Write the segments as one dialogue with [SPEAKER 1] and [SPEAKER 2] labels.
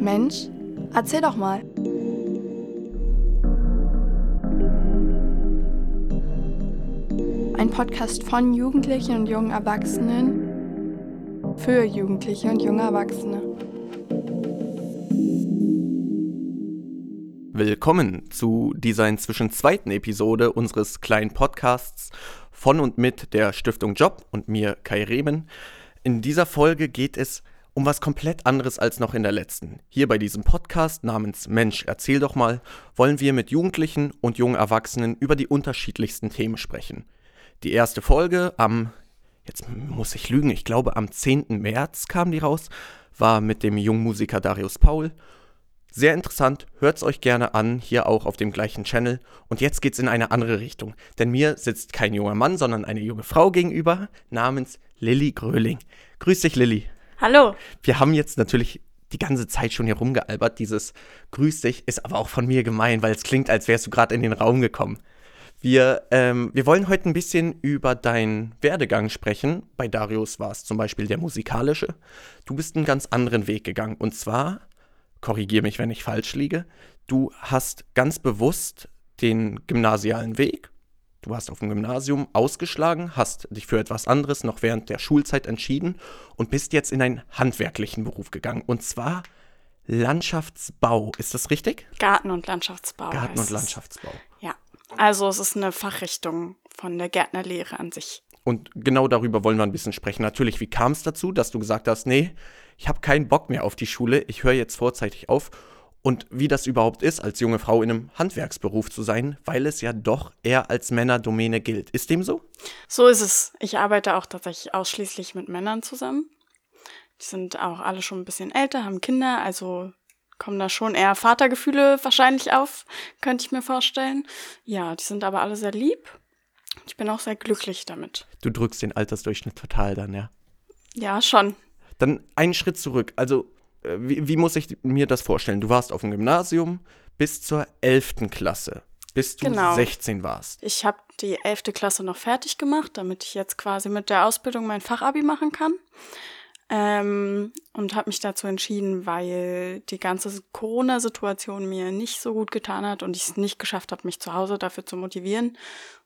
[SPEAKER 1] Mensch, erzähl doch mal. Ein Podcast von Jugendlichen und jungen Erwachsenen für Jugendliche und junge Erwachsene.
[SPEAKER 2] Willkommen zu dieser inzwischen zweiten Episode unseres kleinen Podcasts von und mit der Stiftung Job und mir Kai Rehmen. In dieser Folge geht es um was komplett anderes als noch in der letzten. Hier bei diesem Podcast namens Mensch, erzähl doch mal, wollen wir mit Jugendlichen und jungen Erwachsenen über die unterschiedlichsten Themen sprechen. Die erste Folge am, jetzt muss ich lügen, ich glaube am 10. März kam die raus, war mit dem jungen Musiker Darius Paul sehr interessant, hört es euch gerne an, hier auch auf dem gleichen Channel. Und jetzt geht's in eine andere Richtung, denn mir sitzt kein junger Mann, sondern eine junge Frau gegenüber namens Lilly Gröling. Grüß dich, Lilly.
[SPEAKER 3] Hallo.
[SPEAKER 2] Wir haben jetzt natürlich die ganze Zeit schon hier rumgealbert. Dieses Grüß dich ist aber auch von mir gemein, weil es klingt, als wärst du gerade in den Raum gekommen. Wir, ähm, wir wollen heute ein bisschen über deinen Werdegang sprechen. Bei Darius war es zum Beispiel der musikalische. Du bist einen ganz anderen Weg gegangen. Und zwar korrigiere mich, wenn ich falsch liege, du hast ganz bewusst den gymnasialen Weg, du hast auf dem Gymnasium ausgeschlagen, hast dich für etwas anderes noch während der Schulzeit entschieden und bist jetzt in einen handwerklichen Beruf gegangen. Und zwar Landschaftsbau. Ist das richtig?
[SPEAKER 3] Garten- und Landschaftsbau.
[SPEAKER 2] Garten- und Landschaftsbau.
[SPEAKER 3] Ja. Also es ist eine Fachrichtung von der Gärtnerlehre an sich.
[SPEAKER 2] Und genau darüber wollen wir ein bisschen sprechen. Natürlich, wie kam es dazu, dass du gesagt hast, nee, ich habe keinen Bock mehr auf die Schule, ich höre jetzt vorzeitig auf. Und wie das überhaupt ist, als junge Frau in einem Handwerksberuf zu sein, weil es ja doch eher als Männerdomäne gilt. Ist dem so?
[SPEAKER 3] So ist es. Ich arbeite auch tatsächlich ausschließlich mit Männern zusammen. Die sind auch alle schon ein bisschen älter, haben Kinder, also kommen da schon eher Vatergefühle wahrscheinlich auf, könnte ich mir vorstellen. Ja, die sind aber alle sehr lieb. Ich bin auch sehr glücklich damit.
[SPEAKER 2] Du drückst den Altersdurchschnitt total dann, ja?
[SPEAKER 3] Ja, schon.
[SPEAKER 2] Dann einen Schritt zurück. Also, wie, wie muss ich mir das vorstellen? Du warst auf dem Gymnasium bis zur 11. Klasse, bis du
[SPEAKER 3] Genau.
[SPEAKER 2] 16 warst.
[SPEAKER 3] Ich habe die 11. Klasse noch fertig gemacht, damit ich jetzt quasi mit der Ausbildung mein Fachabi machen kann. Ähm, und habe mich dazu entschieden, weil die ganze Corona-Situation mir nicht so gut getan hat und ich es nicht geschafft habe, mich zu Hause dafür zu motivieren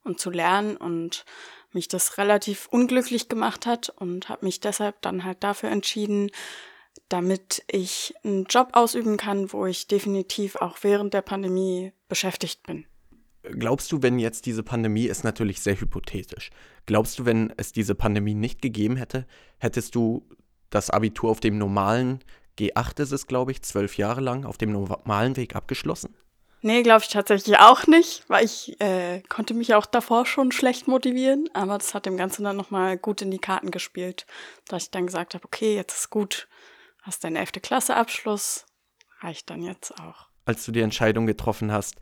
[SPEAKER 3] und zu lernen und mich das relativ unglücklich gemacht hat und habe mich deshalb dann halt dafür entschieden, damit ich einen Job ausüben kann, wo ich definitiv auch während der Pandemie beschäftigt bin.
[SPEAKER 2] Glaubst du, wenn jetzt diese Pandemie ist natürlich sehr hypothetisch. Glaubst du, wenn es diese Pandemie nicht gegeben hätte, hättest du das Abitur auf dem normalen G8 ist es, glaube ich, zwölf Jahre lang auf dem normalen Weg abgeschlossen?
[SPEAKER 3] Nee, glaube ich tatsächlich auch nicht, weil ich äh, konnte mich auch davor schon schlecht motivieren, aber das hat dem Ganzen dann nochmal gut in die Karten gespielt, dass ich dann gesagt habe, okay, jetzt ist gut, hast deinen 11. Klasse Abschluss, reicht dann jetzt auch.
[SPEAKER 2] Als du die Entscheidung getroffen hast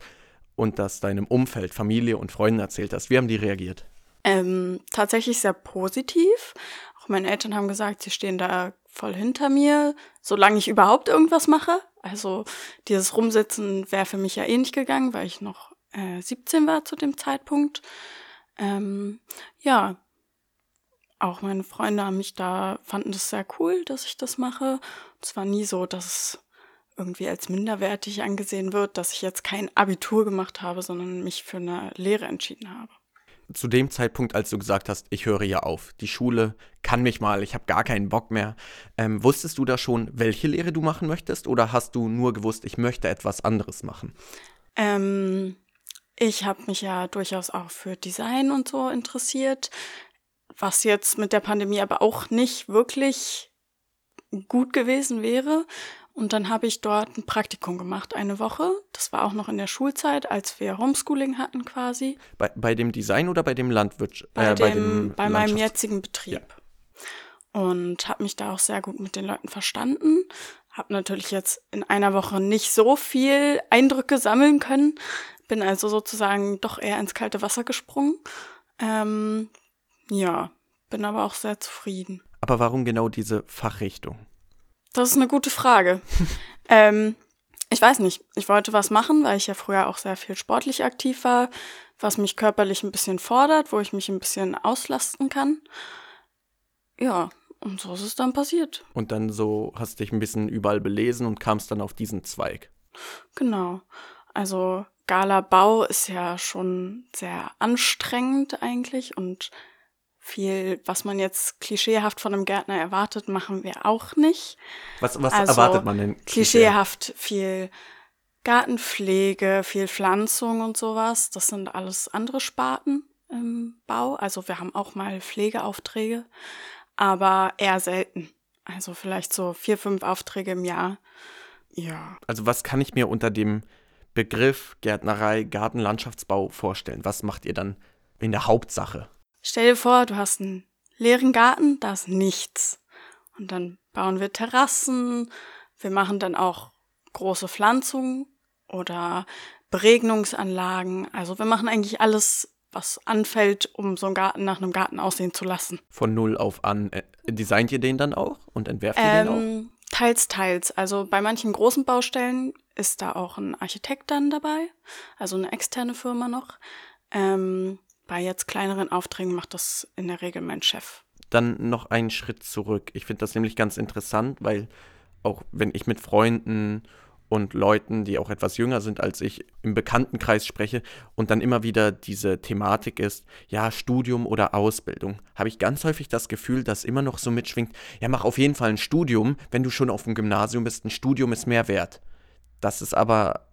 [SPEAKER 2] und das deinem Umfeld, Familie und Freunden erzählt hast, wie haben die reagiert?
[SPEAKER 3] Ähm, tatsächlich sehr positiv. Auch meine Eltern haben gesagt, sie stehen da voll hinter mir, solange ich überhaupt irgendwas mache. Also dieses Rumsitzen wäre für mich ja eh nicht gegangen, weil ich noch äh, 17 war zu dem Zeitpunkt. Ähm, ja, auch meine Freunde haben mich da, fanden das sehr cool, dass ich das mache. Es war nie so, dass es irgendwie als minderwertig angesehen wird, dass ich jetzt kein Abitur gemacht habe, sondern mich für eine Lehre entschieden habe.
[SPEAKER 2] Zu dem Zeitpunkt, als du gesagt hast, ich höre ja auf, die Schule kann mich mal, ich habe gar keinen Bock mehr, ähm, wusstest du da schon, welche Lehre du machen möchtest oder hast du nur gewusst, ich möchte etwas anderes machen?
[SPEAKER 3] Ähm, ich habe mich ja durchaus auch für Design und so interessiert, was jetzt mit der Pandemie aber auch nicht wirklich gut gewesen wäre. Und dann habe ich dort ein Praktikum gemacht, eine Woche. Das war auch noch in der Schulzeit, als wir Homeschooling hatten quasi.
[SPEAKER 2] Bei, bei dem Design oder bei dem Landwirtschaft?
[SPEAKER 3] Bei,
[SPEAKER 2] äh,
[SPEAKER 3] dem, bei meinem jetzigen Betrieb. Und habe mich da auch sehr gut mit den Leuten verstanden. Habe natürlich jetzt in einer Woche nicht so viel Eindrücke sammeln können. Bin also sozusagen doch eher ins kalte Wasser gesprungen. Ähm, ja, bin aber auch sehr zufrieden.
[SPEAKER 2] Aber warum genau diese Fachrichtung?
[SPEAKER 3] Das ist eine gute Frage. ähm, ich weiß nicht. Ich wollte was machen, weil ich ja früher auch sehr viel sportlich aktiv war, was mich körperlich ein bisschen fordert, wo ich mich ein bisschen auslasten kann. Ja, Und so ist es dann passiert.
[SPEAKER 2] Und dann so hast dich ein bisschen überall belesen und kamst dann auf diesen Zweig.
[SPEAKER 3] Genau. Also Gala Bau ist ja schon sehr anstrengend eigentlich und viel, was man jetzt klischeehaft von einem Gärtner erwartet, machen wir auch nicht.
[SPEAKER 2] Was, was
[SPEAKER 3] Also,
[SPEAKER 2] erwartet man denn?
[SPEAKER 3] Klischeehaft viel Gartenpflege, viel Pflanzung und sowas. Das sind alles andere Sparten im Bau. Also wir haben auch mal Pflegeaufträge, aber eher selten. Also vielleicht so vier, fünf Aufträge im Jahr. Ja.
[SPEAKER 2] Also was kann ich mir unter dem Begriff Gärtnerei, Gartenlandschaftsbau vorstellen? Was macht ihr dann in der Hauptsache?
[SPEAKER 3] Stell dir vor, du hast einen leeren Garten, da ist nichts. Und dann bauen wir Terrassen, wir machen dann auch große Pflanzungen oder Beregnungsanlagen. Also wir machen eigentlich alles, was anfällt, um so einen Garten nach einem Garten aussehen zu lassen.
[SPEAKER 2] Von null auf an. Äh, designt ihr den dann auch und entwerft ihr den auch?
[SPEAKER 3] Ähm, teils, teils. Also bei manchen großen Baustellen ist da auch ein Architekt dann dabei, also eine externe Firma noch. Ähm, bei jetzt kleineren Aufträgen macht das in der Regel mein Chef.
[SPEAKER 2] Dann noch einen Schritt zurück. Ich finde das nämlich ganz interessant, weil auch wenn ich mit Freunden und Leuten, die auch etwas jünger sind als ich, im Bekanntenkreis spreche und dann immer wieder diese Thematik ist, ja, Studium oder Ausbildung, habe ich ganz häufig das Gefühl, dass immer noch so mitschwingt, ja, mach auf jeden Fall ein Studium, wenn du schon auf dem Gymnasium bist, ein Studium ist mehr wert. Das ist aber,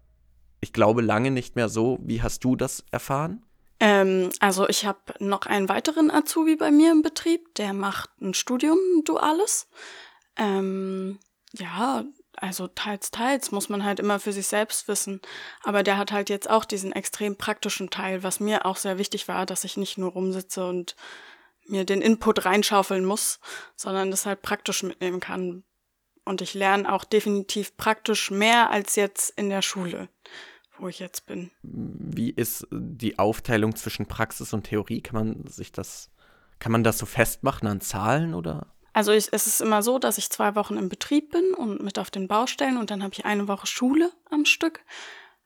[SPEAKER 2] ich glaube, lange nicht mehr so. Wie hast du das erfahren?
[SPEAKER 3] Ähm, also ich habe noch einen weiteren Azubi bei mir im Betrieb, der macht ein Studium, duales. Ähm, ja, also teils, teils muss man halt immer für sich selbst wissen. Aber der hat halt jetzt auch diesen extrem praktischen Teil, was mir auch sehr wichtig war, dass ich nicht nur rumsitze und mir den Input reinschaufeln muss, sondern das halt praktisch mitnehmen kann. Und ich lerne auch definitiv praktisch mehr als jetzt in der Schule, wo ich jetzt bin.
[SPEAKER 2] Wie ist die Aufteilung zwischen Praxis und Theorie? Kann man sich das, kann man das so festmachen an Zahlen oder?
[SPEAKER 3] Also ich, es ist immer so, dass ich zwei Wochen im Betrieb bin und mit auf den Baustellen und dann habe ich eine Woche Schule am Stück.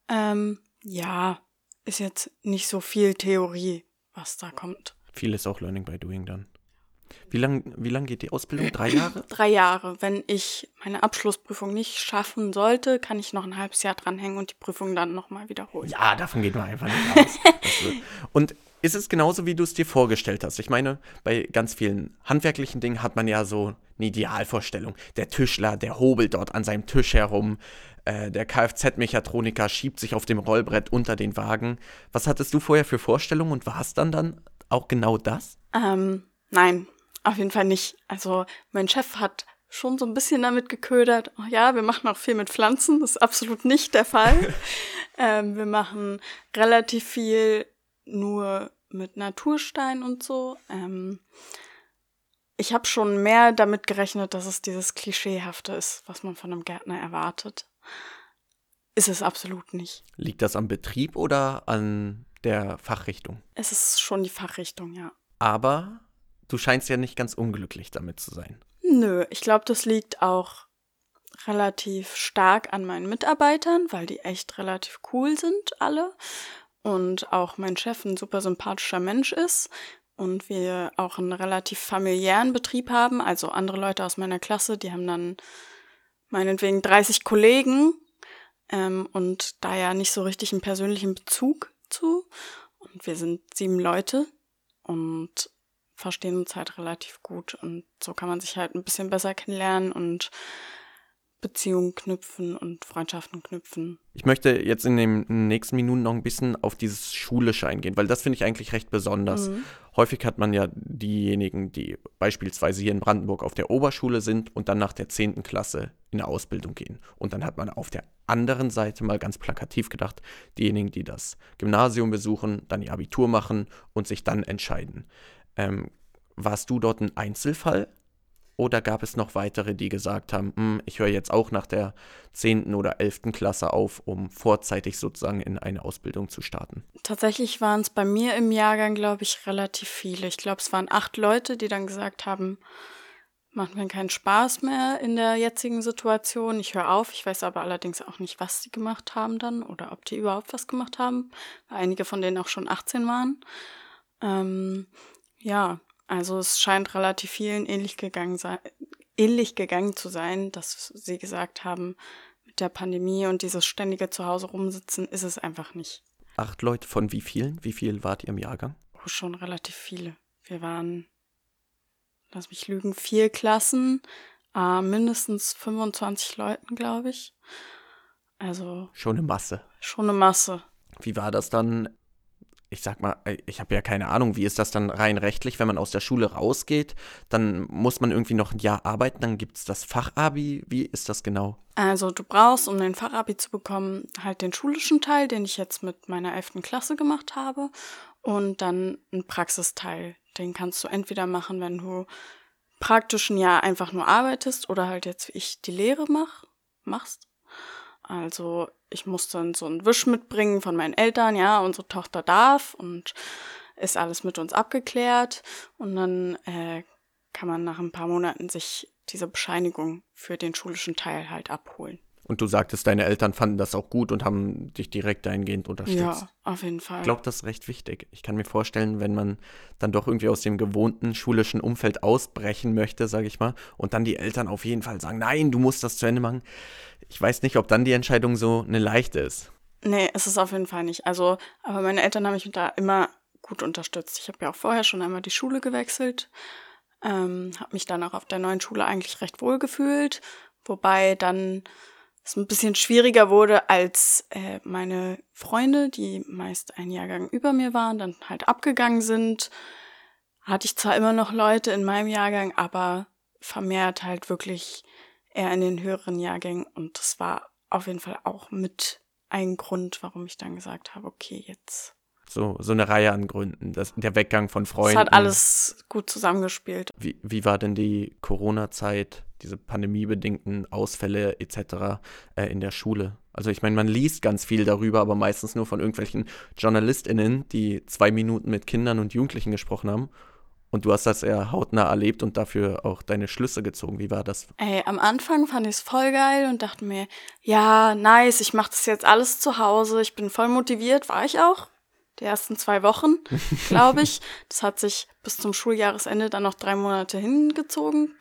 [SPEAKER 3] Ähm, ja, ist jetzt nicht so viel Theorie, was da kommt.
[SPEAKER 2] Viel ist auch Learning by Doing dann. Wie lang, wie lang geht die Ausbildung? Drei Jahre?
[SPEAKER 3] Drei Jahre. Wenn ich meine Abschlussprüfung nicht schaffen sollte, kann ich noch ein halbes Jahr dranhängen und die Prüfung dann nochmal wiederholen.
[SPEAKER 2] Ja, davon geht man einfach nicht aus. Und ist es genauso, wie du es dir vorgestellt hast? Ich meine, bei ganz vielen handwerklichen Dingen hat man ja so eine Idealvorstellung. Der Tischler, der hobelt dort an seinem Tisch herum. Äh, der Kfz-Mechatroniker schiebt sich auf dem Rollbrett unter den Wagen. Was hattest du vorher für Vorstellungen und war es dann dann auch genau das?
[SPEAKER 3] Ähm, nein, auf jeden Fall nicht. Also mein Chef hat schon so ein bisschen damit geködert. Oh ja, wir machen auch viel mit Pflanzen. Das ist absolut nicht der Fall. ähm, wir machen relativ viel nur mit Naturstein und so. Ähm, ich habe schon mehr damit gerechnet, dass es dieses Klischeehafte ist, was man von einem Gärtner erwartet. Ist es absolut nicht.
[SPEAKER 2] Liegt das am Betrieb oder an der Fachrichtung?
[SPEAKER 3] Es ist schon die Fachrichtung, ja.
[SPEAKER 2] Aber du scheinst ja nicht ganz unglücklich damit zu sein.
[SPEAKER 3] Nö, ich glaube, das liegt auch relativ stark an meinen Mitarbeitern, weil die echt relativ cool sind, alle. Und auch mein Chef ein super sympathischer Mensch ist. Und wir auch einen relativ familiären Betrieb haben. Also andere Leute aus meiner Klasse, die haben dann meinetwegen 30 Kollegen ähm, und da ja nicht so richtig einen persönlichen Bezug zu. Und wir sind sieben Leute und verstehen uns halt relativ gut und so kann man sich halt ein bisschen besser kennenlernen und Beziehungen knüpfen und Freundschaften knüpfen.
[SPEAKER 2] Ich möchte jetzt in den nächsten Minuten noch ein bisschen auf dieses Schulische eingehen, weil das finde ich eigentlich recht besonders.
[SPEAKER 3] Mhm.
[SPEAKER 2] Häufig hat man ja diejenigen, die beispielsweise hier in Brandenburg auf der Oberschule sind und dann nach der 10. Klasse in eine Ausbildung gehen. Und dann hat man auf der anderen Seite mal ganz plakativ gedacht, diejenigen, die das Gymnasium besuchen, dann ihr Abitur machen und sich dann entscheiden. Ähm, warst du dort ein Einzelfall? Oder gab es noch weitere, die gesagt haben, "Hm, ich höre jetzt auch nach der 10. oder 11. Klasse auf, um vorzeitig sozusagen in eine Ausbildung zu starten?
[SPEAKER 3] Tatsächlich waren es bei mir im Jahrgang, glaube ich, relativ viele. Ich glaube, es waren acht Leute, die dann gesagt haben, macht mir keinen Spaß mehr in der jetzigen Situation. Ich höre auf. Ich weiß aber allerdings auch nicht, was sie gemacht haben dann oder ob die überhaupt was gemacht haben, weil einige von denen auch schon 18 waren. Ähm, ja, Also es scheint relativ vielen ähnlich gegangen, ähnlich gegangen zu sein, dass sie gesagt haben, mit der Pandemie und dieses ständige Zuhause rumsitzen ist es einfach nicht.
[SPEAKER 2] Acht Leute von wie vielen? Wie viel wart ihr im Jahrgang?
[SPEAKER 3] Oh, schon relativ viele. Wir waren, lass mich lügen, vier Klassen, äh, mindestens 25 Leuten, glaube ich. Also.
[SPEAKER 2] Schon eine Masse.
[SPEAKER 3] Schon eine Masse.
[SPEAKER 2] Wie war das dann? Ich sag mal, ich habe ja keine Ahnung, wie ist das dann rein rechtlich, wenn man aus der Schule rausgeht, dann muss man irgendwie noch ein Jahr arbeiten, dann gibt es das Fachabi. Wie ist das genau?
[SPEAKER 3] Also du brauchst, um den Fachabi zu bekommen, halt den schulischen Teil, den ich jetzt mit meiner 11. Klasse gemacht habe und dann einen Praxisteil. Den kannst du entweder machen, wenn du praktisch ein Jahr einfach nur arbeitest oder halt jetzt wie ich die Lehre mach, machst. Also ich musste dann so einen Wisch mitbringen von meinen Eltern, ja, unsere Tochter darf und ist alles mit uns abgeklärt. Und dann äh, kann man nach ein paar Monaten sich diese Bescheinigung für den schulischen Teil halt abholen.
[SPEAKER 2] Und du sagtest, deine Eltern fanden das auch gut und haben dich direkt dahingehend unterstützt.
[SPEAKER 3] Ja, auf jeden Fall.
[SPEAKER 2] Ich glaube, das ist recht wichtig. Ich kann mir vorstellen, wenn man dann doch irgendwie aus dem gewohnten schulischen Umfeld ausbrechen möchte, sage ich mal, und dann die Eltern auf jeden Fall sagen, nein, du musst das zu Ende machen. Ich weiß nicht, ob dann die Entscheidung so eine leichte ist.
[SPEAKER 3] Nee, ist es auf jeden Fall nicht. Also, aber meine Eltern haben mich da immer gut unterstützt. Ich habe ja auch vorher schon einmal die Schule gewechselt, ähm, habe mich dann auch auf der neuen Schule eigentlich recht wohl gefühlt, wobei dann es ein bisschen schwieriger wurde, als äh, meine Freunde, die meist ein Jahrgang über mir waren, dann halt abgegangen sind. Hatte ich zwar immer noch Leute in meinem Jahrgang, aber vermehrt halt wirklich eher in den höheren Jahrgängen. Und das war auf jeden Fall auch mit ein Grund, warum ich dann gesagt habe, okay, jetzt
[SPEAKER 2] so, so eine Reihe an Gründen. Das, der Weggang von Freunden.
[SPEAKER 3] Es hat alles gut zusammengespielt.
[SPEAKER 2] Wie, wie war denn die Corona-Zeit, diese pandemiebedingten Ausfälle etc. Äh, in der Schule? Also ich meine, man liest ganz viel darüber, aber meistens nur von irgendwelchen JournalistInnen, die zwei Minuten mit Kindern und Jugendlichen gesprochen haben. Und du hast das eher hautnah erlebt und dafür auch deine Schlüsse gezogen. Wie war das?
[SPEAKER 3] Ey, am Anfang fand ich es voll geil und dachte mir, ja, nice, ich mache das jetzt alles zu Hause. Ich bin voll motiviert, war ich auch die ersten zwei Wochen, glaube ich. Das hat sich bis zum Schuljahresende dann noch drei Monate hingezogen.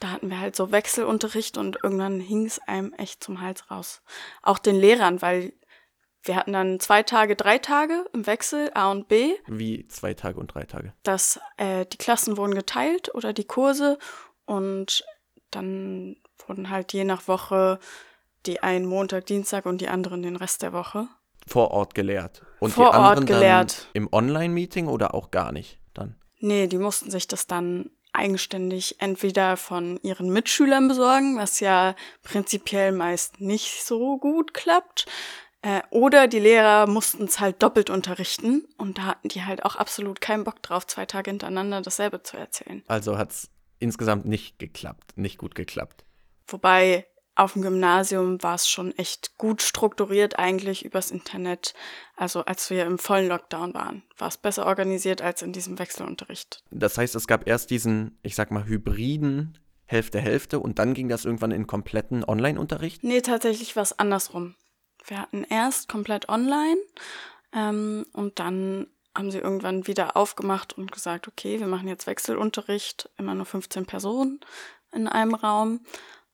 [SPEAKER 3] Da hatten wir halt so Wechselunterricht und irgendwann hing es einem echt zum Hals raus. Auch den Lehrern, weil wir hatten dann zwei Tage, drei Tage im Wechsel, A und B.
[SPEAKER 2] Wie zwei Tage und drei Tage?
[SPEAKER 3] Dass äh, die Klassen wurden geteilt oder die Kurse und dann wurden halt je nach Woche die einen Montag, Dienstag und die anderen den Rest der Woche
[SPEAKER 2] vor Ort gelehrt. Und
[SPEAKER 3] vor
[SPEAKER 2] die anderen
[SPEAKER 3] Ort gelehrt.
[SPEAKER 2] Dann im Online-Meeting oder auch gar nicht dann?
[SPEAKER 3] Nee, die mussten sich das dann eigenständig entweder von ihren Mitschülern besorgen, was ja prinzipiell meist nicht so gut klappt, äh, oder die Lehrer mussten es halt doppelt unterrichten und da hatten die halt auch absolut keinen Bock drauf, zwei Tage hintereinander dasselbe zu erzählen.
[SPEAKER 2] Also hat es insgesamt nicht geklappt, nicht gut geklappt.
[SPEAKER 3] Wobei auf dem Gymnasium war es schon echt gut strukturiert eigentlich übers Internet. Also als wir im vollen Lockdown waren, war es besser organisiert als in diesem Wechselunterricht.
[SPEAKER 2] Das heißt, es gab erst diesen, ich sag mal, hybriden Hälfte Hälfte und dann ging das irgendwann in kompletten Online-Unterricht?
[SPEAKER 3] Nee, tatsächlich war es andersrum. Wir hatten erst komplett online ähm, und dann haben sie irgendwann wieder aufgemacht und gesagt, okay, wir machen jetzt Wechselunterricht, immer nur 15 Personen in einem Raum.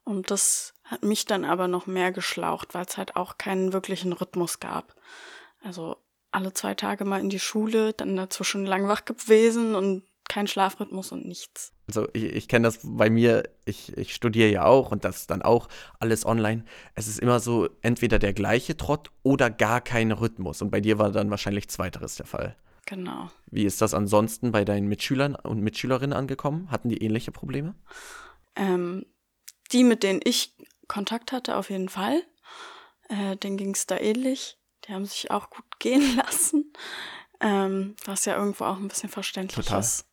[SPEAKER 3] Und das hat mich dann aber noch mehr geschlaucht, weil es halt auch keinen wirklichen Rhythmus gab. Also alle zwei Tage mal in die Schule, dann dazwischen lang wach gewesen und kein Schlafrhythmus und nichts.
[SPEAKER 2] Also ich, ich kenne das bei mir, ich, ich studiere ja auch und das ist dann auch alles online. Es ist immer so entweder der gleiche Trott oder gar kein Rhythmus. Und bei dir war dann wahrscheinlich zweiteres der Fall.
[SPEAKER 3] Genau.
[SPEAKER 2] Wie ist das ansonsten bei deinen Mitschülern und Mitschülerinnen angekommen? Hatten die ähnliche Probleme?
[SPEAKER 3] Ähm, die, mit denen ich Kontakt hatte, auf jeden Fall. Äh, denen ging es da ähnlich. Die haben sich auch gut gehen lassen. Ähm, was ja irgendwo auch ein bisschen verständlich
[SPEAKER 2] Total.
[SPEAKER 3] ist.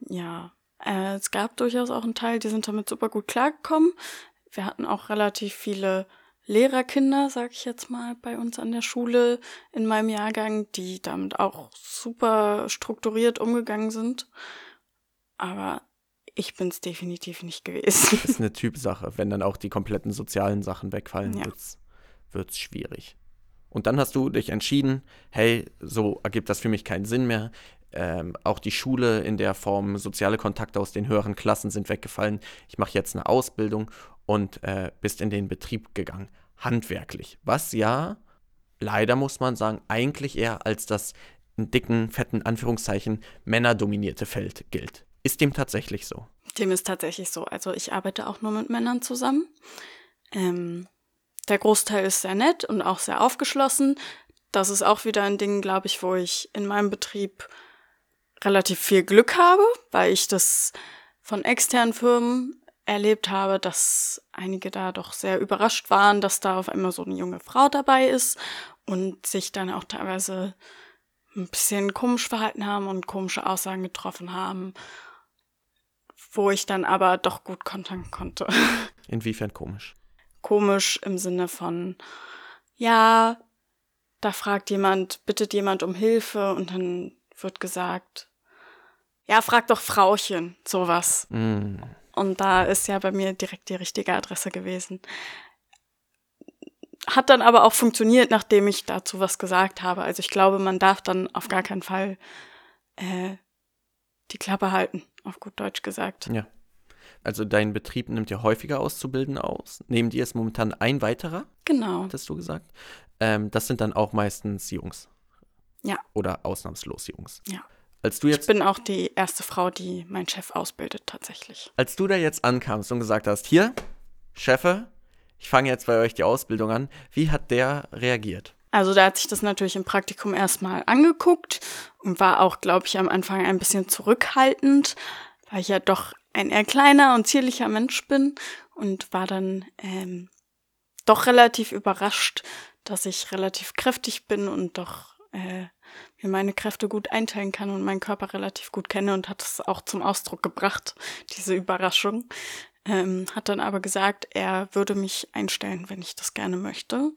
[SPEAKER 3] Ja. Äh, es gab durchaus auch einen Teil, die sind damit super gut klargekommen. Wir hatten auch relativ viele Lehrerkinder, sag ich jetzt mal, bei uns an der Schule in meinem Jahrgang, die damit auch super strukturiert umgegangen sind. Aber ich bin es definitiv nicht gewesen.
[SPEAKER 2] Das ist eine Typsache. Wenn dann auch die kompletten sozialen Sachen wegfallen,
[SPEAKER 3] Ja.
[SPEAKER 2] wird es schwierig. Und dann hast du dich entschieden, hey, so ergibt das für mich keinen Sinn mehr. ähm, auch die Schule in der Form, soziale Kontakte aus den höheren Klassen sind weggefallen. Ich mache jetzt eine Ausbildung und äh, bist in den Betrieb gegangen. Handwerklich. Was ja, leider muss man sagen, eigentlich eher als das in dicken, fetten Anführungszeichen männerdominierte Feld gilt. Ist dem tatsächlich so?
[SPEAKER 3] Dem ist tatsächlich so. Also ich arbeite auch nur mit Männern zusammen. Ähm, der Großteil ist sehr nett und auch sehr aufgeschlossen. Das ist auch wieder ein Ding, glaube ich, wo ich in meinem Betrieb relativ viel Glück habe, weil ich das von externen Firmen erlebt habe, dass einige da doch sehr überrascht waren, dass da auf einmal so eine junge Frau dabei ist und sich dann auch teilweise ein bisschen komisch verhalten haben und komische Aussagen getroffen haben, wo ich dann aber doch gut kontern konnte.
[SPEAKER 2] Inwiefern komisch?
[SPEAKER 3] Komisch im Sinne von, ja, da fragt jemand, bittet jemand um Hilfe und dann wird gesagt, ja, frag doch Frauchen, sowas.
[SPEAKER 2] Mm.
[SPEAKER 3] Und da ist ja bei mir direkt die richtige Adresse gewesen. Hat dann aber auch funktioniert, nachdem ich dazu was gesagt habe. Also ich glaube, man darf dann auf gar keinen Fall äh, die Klappe halten, auf gut Deutsch gesagt.
[SPEAKER 2] Ja. Also dein Betrieb nimmt ja häufiger Auszubildende aus. Neben dir ist momentan ein weiterer,
[SPEAKER 3] Genau.
[SPEAKER 2] hattest du gesagt. Ähm, das sind dann auch meistens Jungs.
[SPEAKER 3] Ja.
[SPEAKER 2] Oder ausnahmslos Jungs.
[SPEAKER 3] Ja.
[SPEAKER 2] Als du
[SPEAKER 3] Ich
[SPEAKER 2] jetzt,
[SPEAKER 3] bin auch die erste Frau, die mein Chef ausbildet, tatsächlich.
[SPEAKER 2] als du da jetzt ankamst und gesagt hast, hier, Chefe, ich fange jetzt bei euch die Ausbildung an, wie hat der reagiert?
[SPEAKER 3] Also da hat sich das natürlich im Praktikum erstmal angeguckt und war auch, glaube ich, am Anfang ein bisschen zurückhaltend, weil ich ja doch ein eher kleiner und zierlicher Mensch bin und war dann ähm, doch relativ überrascht, dass ich relativ kräftig bin und doch äh, mir meine Kräfte gut einteilen kann und meinen Körper relativ gut kenne und hat es auch zum Ausdruck gebracht, diese Überraschung. Ähm, hat dann aber gesagt, er würde mich einstellen, wenn ich das gerne möchte.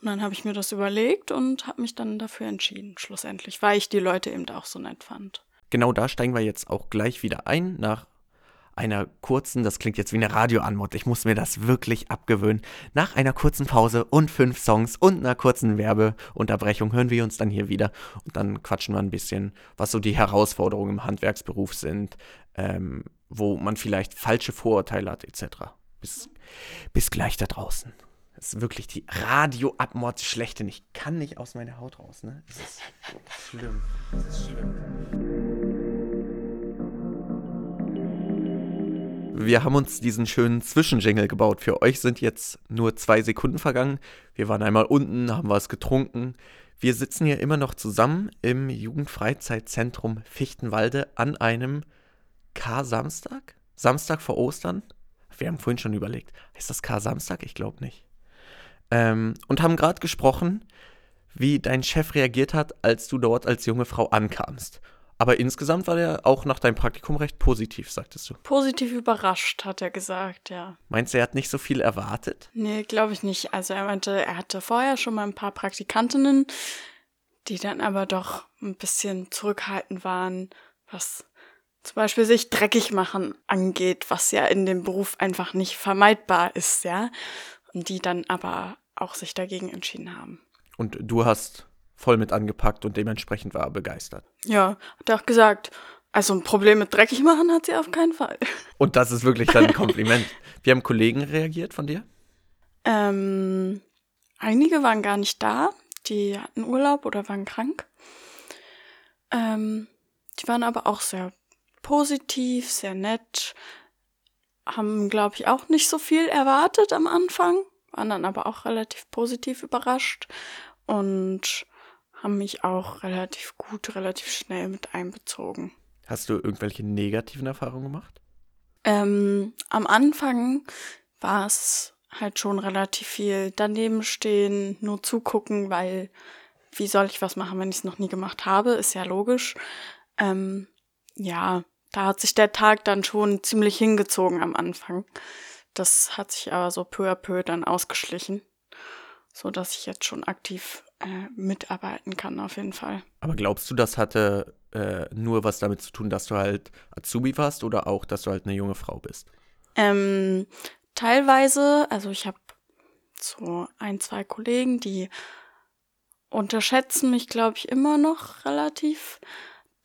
[SPEAKER 3] Und dann habe ich mir das überlegt und habe mich dann dafür entschieden, schlussendlich, weil ich die Leute eben auch so nett fand.
[SPEAKER 2] Genau da steigen wir jetzt auch gleich wieder ein, nach einer kurzen, das klingt jetzt wie eine Radioanmod, ich muss mir das wirklich abgewöhnen. Nach einer kurzen Pause und fünf Songs und einer kurzen Werbeunterbrechung hören wir uns dann hier wieder und dann quatschen wir ein bisschen, was so die Herausforderungen im Handwerksberuf sind, ähm, wo man vielleicht falsche Vorurteile hat, etc. Bis, bis gleich da draußen. Das ist wirklich die Radioabmod schlechthin. Ich kann nicht aus meiner Haut raus, ne? Das ist schlimm. Das ist schlimm. Wir haben uns diesen schönen Zwischenjingle gebaut. Für euch sind jetzt nur zwei Sekunden vergangen. Wir waren einmal unten, haben was getrunken. Wir sitzen hier immer noch zusammen im Jugendfreizeitzentrum Fichtenwalde an einem K-Samstag? Samstag vor Ostern? Wir haben vorhin schon überlegt, ist das K-Samstag? Ich glaube nicht. Ähm, und haben gerade gesprochen, wie dein Chef reagiert hat, als du dort als junge Frau ankamst. Aber insgesamt war der auch nach deinem Praktikum recht positiv, sagtest du.
[SPEAKER 3] Positiv überrascht, hat er gesagt, ja.
[SPEAKER 2] Meinst du, er hat nicht so viel erwartet?
[SPEAKER 3] Nee, glaube ich nicht. Also er meinte, er hatte vorher schon mal ein paar Praktikantinnen, die dann aber doch ein bisschen zurückhaltend waren, was zum Beispiel sich dreckig machen angeht, was ja in dem Beruf einfach nicht vermeidbar ist, ja. Die dann aber auch sich dagegen entschieden haben.
[SPEAKER 2] Und du hast voll mit angepackt und dementsprechend war er begeistert.
[SPEAKER 3] Ja, hat er auch gesagt, also ein Problem mit dreckig machen hat sie auf keinen Fall.
[SPEAKER 2] Und das ist wirklich dann ein Kompliment. Wie haben Kollegen reagiert von dir?
[SPEAKER 3] Ähm, einige waren gar nicht da, die hatten Urlaub oder waren krank. Ähm, die waren aber auch sehr positiv, sehr nett, haben, glaube ich, auch nicht so viel erwartet am Anfang, waren dann aber auch relativ positiv überrascht und haben mich auch relativ gut, relativ schnell mit einbezogen.
[SPEAKER 2] Hast du irgendwelche negativen Erfahrungen gemacht?
[SPEAKER 3] Ähm, am Anfang war es halt schon relativ viel daneben stehen, nur zugucken, weil wie soll ich was machen, wenn ich es noch nie gemacht habe, ist ja logisch. Ähm, ja, da hat sich der Tag dann schon ziemlich hingezogen am Anfang. Das hat sich aber so peu à peu dann ausgeschlichen, so dass ich jetzt schon aktiv äh, mitarbeiten kann auf jeden Fall.
[SPEAKER 2] Aber glaubst du, das hatte äh, nur was damit zu tun, dass du halt Azubi warst oder auch, dass du halt eine junge Frau bist?
[SPEAKER 3] Ähm, teilweise, also ich habe so ein, zwei Kollegen, die unterschätzen mich, glaube ich, immer noch relativ.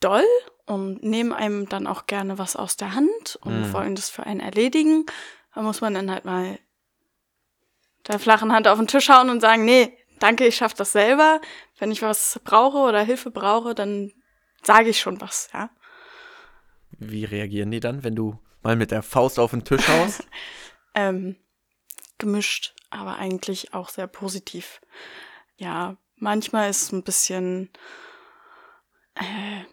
[SPEAKER 3] doll und nehmen einem dann auch gerne was aus der Hand und
[SPEAKER 2] Mhm.
[SPEAKER 3] wollen das für einen erledigen. Da muss man dann halt mal der flachen Hand auf den Tisch hauen und sagen, nee, danke, ich schaff das selber. Wenn ich was brauche oder Hilfe brauche, dann sage ich schon was, ja.
[SPEAKER 2] Wie reagieren die dann, wenn du mal mit der Faust auf den Tisch haust?
[SPEAKER 3] Ähm, gemischt, aber eigentlich auch sehr positiv. Ja, manchmal ist es ein bisschen, äh,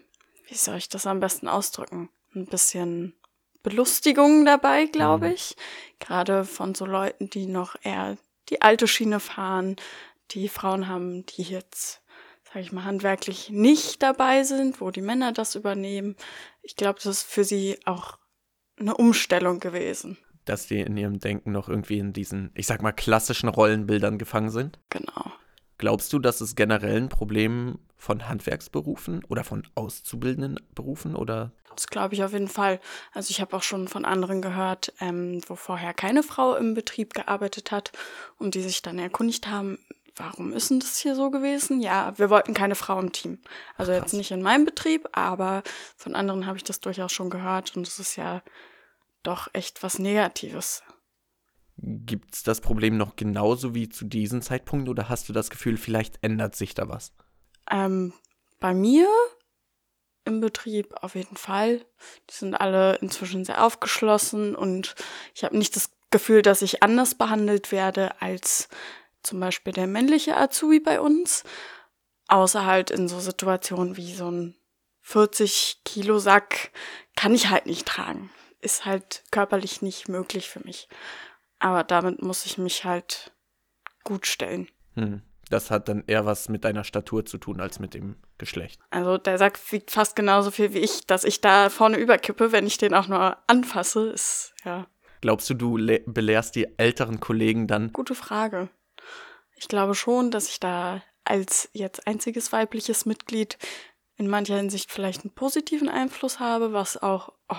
[SPEAKER 3] wie soll ich das am besten ausdrücken? Ein bisschen Belustigung dabei, glaube
[SPEAKER 2] Mhm.
[SPEAKER 3] ich. Gerade von so Leuten, die noch eher die alte Schiene fahren, die Frauen haben, die jetzt, sage ich mal, handwerklich nicht dabei sind, wo die Männer das übernehmen. Ich glaube, das ist für sie auch eine Umstellung gewesen.
[SPEAKER 2] Dass die in ihrem Denken noch irgendwie in diesen, ich sag mal, klassischen Rollenbildern gefangen sind?
[SPEAKER 3] Genau.
[SPEAKER 2] Glaubst du, dass es generell ein Problem von Handwerksberufen oder von auszubildenden Berufen oder
[SPEAKER 3] Das glaube ich auf jeden Fall. Also ich habe auch schon von anderen gehört, ähm, wo vorher keine Frau im Betrieb gearbeitet hat und die sich dann erkundigt haben, warum ist denn das hier so gewesen? Ja, wir wollten keine Frau im Team. Also
[SPEAKER 2] Krass.
[SPEAKER 3] jetzt nicht in meinem Betrieb, aber von anderen habe ich das durchaus schon gehört und es ist ja doch echt was Negatives.
[SPEAKER 2] gibt es das Problem noch genauso wie zu diesem Zeitpunkt oder hast du das Gefühl, vielleicht ändert sich da was?
[SPEAKER 3] Ähm, bei mir im Betrieb auf jeden Fall. Die sind alle inzwischen sehr aufgeschlossen und ich habe nicht das Gefühl, dass ich anders behandelt werde als zum Beispiel der männliche Azubi bei uns. Außer halt in so Situationen wie so ein 40 Kilo Sack kann ich halt nicht tragen. Ist halt körperlich nicht möglich für mich. Aber damit muss ich mich halt gut stellen.
[SPEAKER 2] Hm. Das hat dann eher was mit deiner Statur zu tun als mit dem Geschlecht.
[SPEAKER 3] Also der Sack wiegt fast genauso viel wie ich, dass ich da vorne überkippe, wenn ich den auch nur anfasse, ist ja
[SPEAKER 2] Glaubst du, du le- belehrst die älteren Kollegen dann?
[SPEAKER 3] gute Frage. Ich glaube schon, dass ich da als jetzt einziges weibliches Mitglied in mancher Hinsicht vielleicht einen positiven Einfluss habe, was auch oh,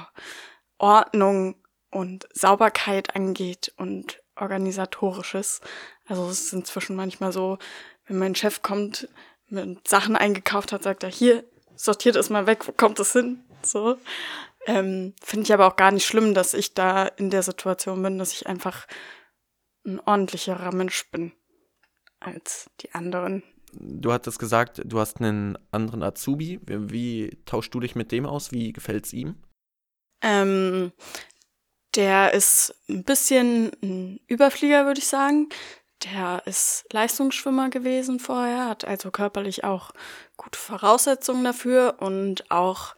[SPEAKER 3] Ordnung und Sauberkeit angeht und organisatorisches. Also es ist inzwischen manchmal so, wenn mein Chef kommt, mit Sachen eingekauft hat, sagt er, hier, sortiert es mal weg, wo kommt es hin? So. Ähm, Finde ich aber auch gar nicht schlimm, dass ich da in der Situation bin, dass ich einfach ein ordentlicherer Mensch bin als die anderen.
[SPEAKER 2] Du hattest gesagt, du hast einen anderen Azubi. Wie, wie tauschst du dich mit dem aus? Wie gefällt's ihm?
[SPEAKER 3] Ähm, der ist ein bisschen ein Überflieger, würde ich sagen. Der ist Leistungsschwimmer gewesen vorher, hat also körperlich auch gute Voraussetzungen dafür und auch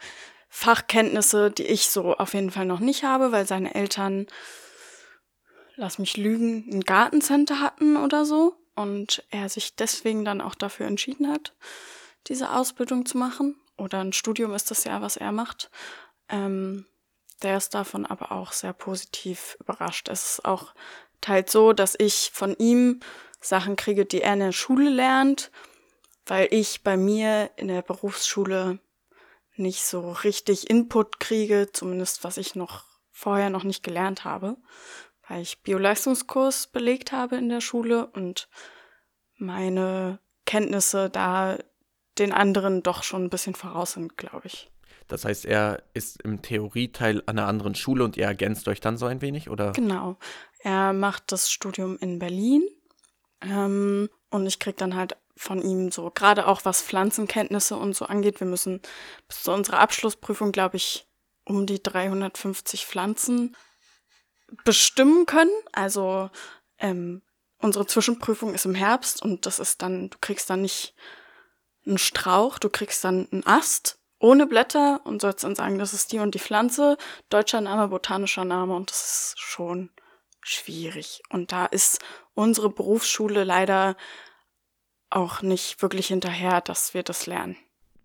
[SPEAKER 3] Fachkenntnisse, die ich so auf jeden Fall noch nicht habe, weil seine Eltern, lass mich lügen, ein Gartencenter hatten oder so und er sich deswegen dann auch dafür entschieden hat, diese Ausbildung zu machen. Oder ein Studium ist das ja, was er macht. Ähm, der ist davon aber auch sehr positiv überrascht. Es ist auch teils so, dass ich von ihm Sachen kriege, die er in der Schule lernt, weil ich bei mir in der Berufsschule nicht so richtig Input kriege, zumindest was ich noch vorher noch nicht gelernt habe, weil ich Bioleistungskurs belegt habe in der Schule und meine Kenntnisse da den anderen doch schon ein bisschen voraus sind, glaube ich.
[SPEAKER 2] Das heißt, er ist im Theorieteil an einer anderen Schule und ihr ergänzt euch dann so ein wenig, oder?
[SPEAKER 3] Genau. Er macht das Studium in Berlin. Ähm, und ich krieg dann halt von ihm so, gerade auch was Pflanzenkenntnisse und so angeht. Wir müssen bis zu unserer Abschlussprüfung, glaube ich, um die 350 Pflanzen bestimmen können. Also ähm, unsere Zwischenprüfung ist im Herbst und das ist dann, du kriegst dann nicht einen Strauch, du kriegst dann einen Ast ohne Blätter und sollst dann sagen, das ist die und die Pflanze, deutscher Name, botanischer Name und das ist schon schwierig. Und da ist unsere Berufsschule leider auch nicht wirklich hinterher, dass wir das lernen.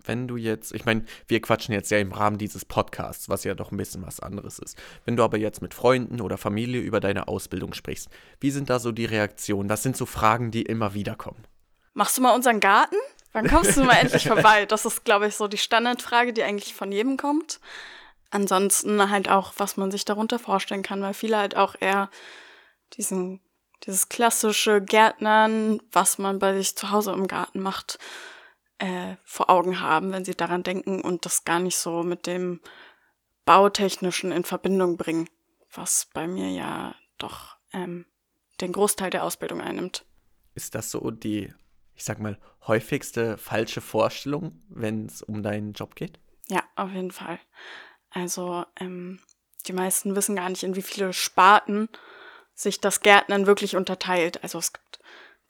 [SPEAKER 2] Wenn du jetzt, ich meine, wir quatschen jetzt ja im Rahmen dieses Podcasts, was ja doch ein bisschen was anderes ist. Wenn du aber jetzt mit Freunden oder Familie über deine Ausbildung sprichst, wie sind da so die Reaktionen? Das sind so Fragen, die immer wieder kommen.
[SPEAKER 3] Machst du mal unseren Garten? Wann kommst du mal endlich vorbei? Das ist, glaube ich, so die Standardfrage, die eigentlich von jedem kommt. Ansonsten halt auch, was man sich darunter vorstellen kann, weil viele halt auch eher diesen, dieses klassische Gärtnern, was man bei sich zu Hause im Garten macht, äh, vor Augen haben, wenn sie daran denken und das gar nicht so mit dem Bautechnischen in Verbindung bringen, was bei mir ja doch ähm, den Großteil der Ausbildung einnimmt.
[SPEAKER 2] Ist das so die, ich sag mal, häufigste falsche Vorstellung, wenn es um deinen Job geht?
[SPEAKER 3] Ja, auf jeden Fall. Also ähm, die meisten wissen gar nicht, in wie viele Sparten sich das Gärtnern wirklich unterteilt. Also es gibt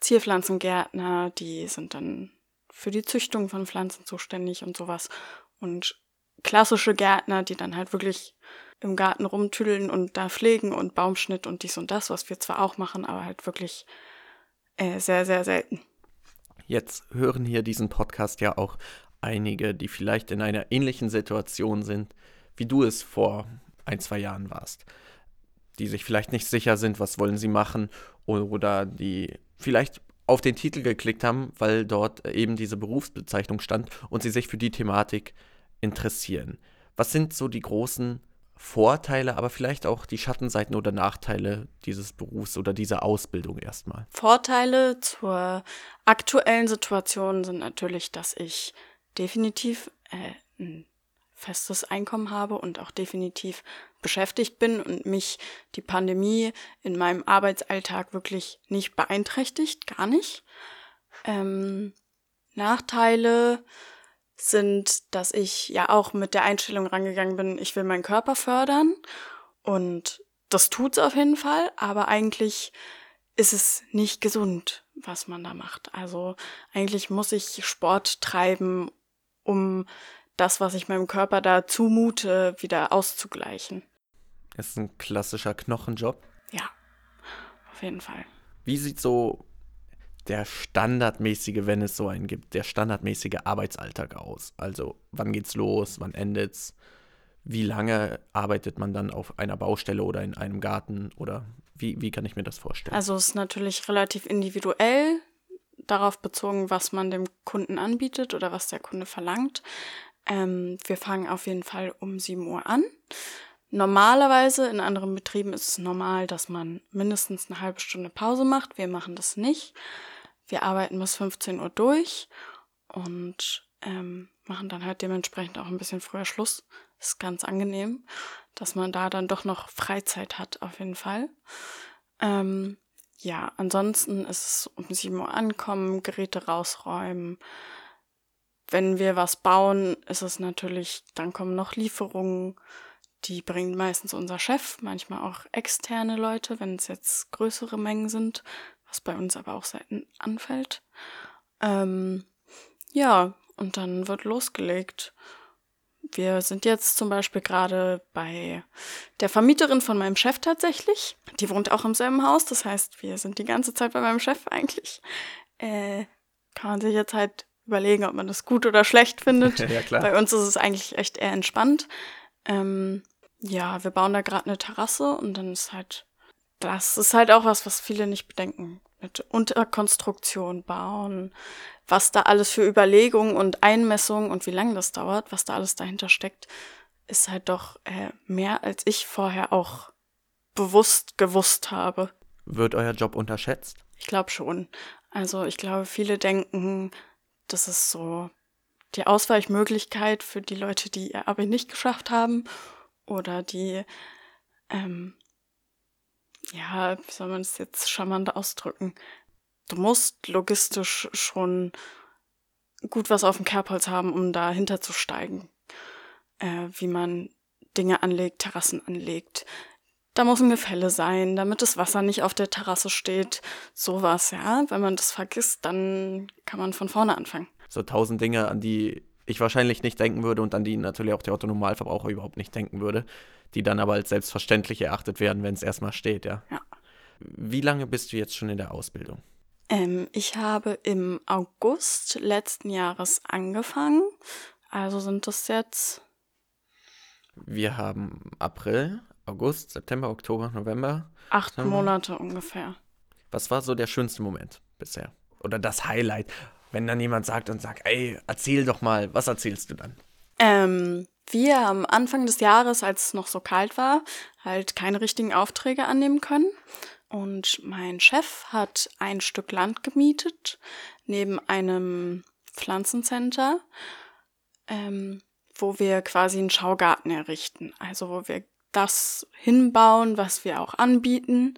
[SPEAKER 3] Zierpflanzengärtner, die sind dann für die Züchtung von Pflanzen zuständig und sowas. Und klassische Gärtner, die dann halt wirklich im Garten rumtüdeln und da pflegen und Baumschnitt und dies und das, was wir zwar auch machen, aber halt wirklich äh, sehr, sehr selten.
[SPEAKER 2] Jetzt hören hier diesen Podcast ja auch einige, die vielleicht in einer ähnlichen Situation sind, wie du es vor ein, zwei Jahren warst. Die sich vielleicht nicht sicher sind, was wollen sie machen oder die vielleicht auf den Titel geklickt haben, weil dort eben diese Berufsbezeichnung stand und sie sich für die Thematik interessieren. Was sind so die großen Vorteile, aber vielleicht auch die Schattenseiten oder Nachteile dieses Berufs oder dieser Ausbildung erstmal?
[SPEAKER 3] Vorteile zur aktuellen Situation sind natürlich, dass ich definitiv äh, ein festes Einkommen habe und auch definitiv beschäftigt bin und mich die Pandemie in meinem Arbeitsalltag wirklich nicht beeinträchtigt, gar nicht. Ähm, Nachteile sind, dass ich ja auch mit der Einstellung rangegangen bin, ich will meinen Körper fördern und das tut's auf jeden Fall, aber eigentlich ist es nicht gesund, was man da macht. Also eigentlich muss ich Sport treiben, um das, was ich meinem Körper da zumute, wieder auszugleichen.
[SPEAKER 2] Das ist ein klassischer Knochenjob.
[SPEAKER 3] Ja, auf jeden Fall.
[SPEAKER 2] Wie sieht so der standardmäßige, wenn es so einen gibt, der standardmäßige Arbeitsalltag aus? Also wann geht's los, wann endet's? Wie lange arbeitet man dann auf einer Baustelle oder in einem Garten oder wie, wie kann ich mir das vorstellen?
[SPEAKER 3] Also es ist natürlich relativ individuell darauf bezogen, was man dem Kunden anbietet oder was der Kunde verlangt. Ähm, wir fangen auf jeden Fall um 7 Uhr an. Normalerweise in anderen Betrieben ist es normal, dass man mindestens eine halbe Stunde Pause macht. Wir machen das nicht. Wir arbeiten bis 15 Uhr durch und ähm, machen dann halt dementsprechend auch ein bisschen früher Schluss. Ist ganz angenehm, dass man da dann doch noch Freizeit hat, auf jeden Fall. Ähm, ja, ansonsten ist es um 7 Uhr ankommen, Geräte rausräumen, wenn wir was bauen, ist es natürlich, dann kommen noch Lieferungen. Die bringt meistens unser Chef, manchmal auch externe Leute, wenn es jetzt größere Mengen sind, was bei uns aber auch selten anfällt. Ähm, ja, und dann wird losgelegt. Wir sind jetzt zum Beispiel gerade bei der Vermieterin von meinem Chef tatsächlich. Die wohnt auch im selben Haus, das heißt, wir sind die ganze Zeit bei meinem Chef eigentlich. Äh, kann man sich jetzt halt überlegen, ob man das gut oder schlecht findet.
[SPEAKER 2] ja, klar.
[SPEAKER 3] Bei uns ist es eigentlich echt eher entspannt. Ähm, ja, wir bauen da gerade eine Terrasse und dann ist halt, das ist halt auch was, was viele nicht bedenken. Mit Unterkonstruktion bauen, was da alles für Überlegungen und Einmessungen und wie lange das dauert, was da alles dahinter steckt, ist halt doch äh, mehr, als ich vorher auch bewusst gewusst habe.
[SPEAKER 2] Wird euer Job unterschätzt?
[SPEAKER 3] Ich glaube schon. Also ich glaube, viele denken, das ist so die Ausweichmöglichkeit für die Leute, die ihr Abi nicht geschafft haben oder die, ähm, ja, wie soll man es jetzt charmant ausdrücken? Du musst logistisch schon gut was auf dem Kerbholz haben, um dahinter zu steigen. Äh, wie man Dinge anlegt, Terrassen anlegt. Da muss ein Gefälle sein, damit das Wasser nicht auf der Terrasse steht. Sowas, ja. Wenn man das vergisst, dann kann man von vorne anfangen.
[SPEAKER 2] So tausend Dinge, an die ich wahrscheinlich nicht denken würde und an die natürlich auch der Autonormalverbraucher überhaupt nicht denken würde, die dann aber als selbstverständlich erachtet werden, wenn es erstmal steht, ja.
[SPEAKER 3] Ja.
[SPEAKER 2] Wie lange bist du jetzt schon in der Ausbildung?
[SPEAKER 3] Ähm, ich habe im August letzten Jahres angefangen. Also sind das jetzt.
[SPEAKER 2] Wir haben April, August, September, Oktober, November.
[SPEAKER 3] Acht Monate ungefähr.
[SPEAKER 2] Was war so der schönste Moment bisher? Oder das Highlight? Wenn dann jemand sagt und sagt, ey, erzähl doch mal, was erzählst du dann?
[SPEAKER 3] Ähm, wir am Anfang des Jahres, als es noch so kalt war, halt keine richtigen Aufträge annehmen können. Und mein Chef hat ein Stück Land gemietet neben einem Pflanzencenter, ähm, wo wir quasi einen Schaugarten errichten. Also wo wir das hinbauen, was wir auch anbieten,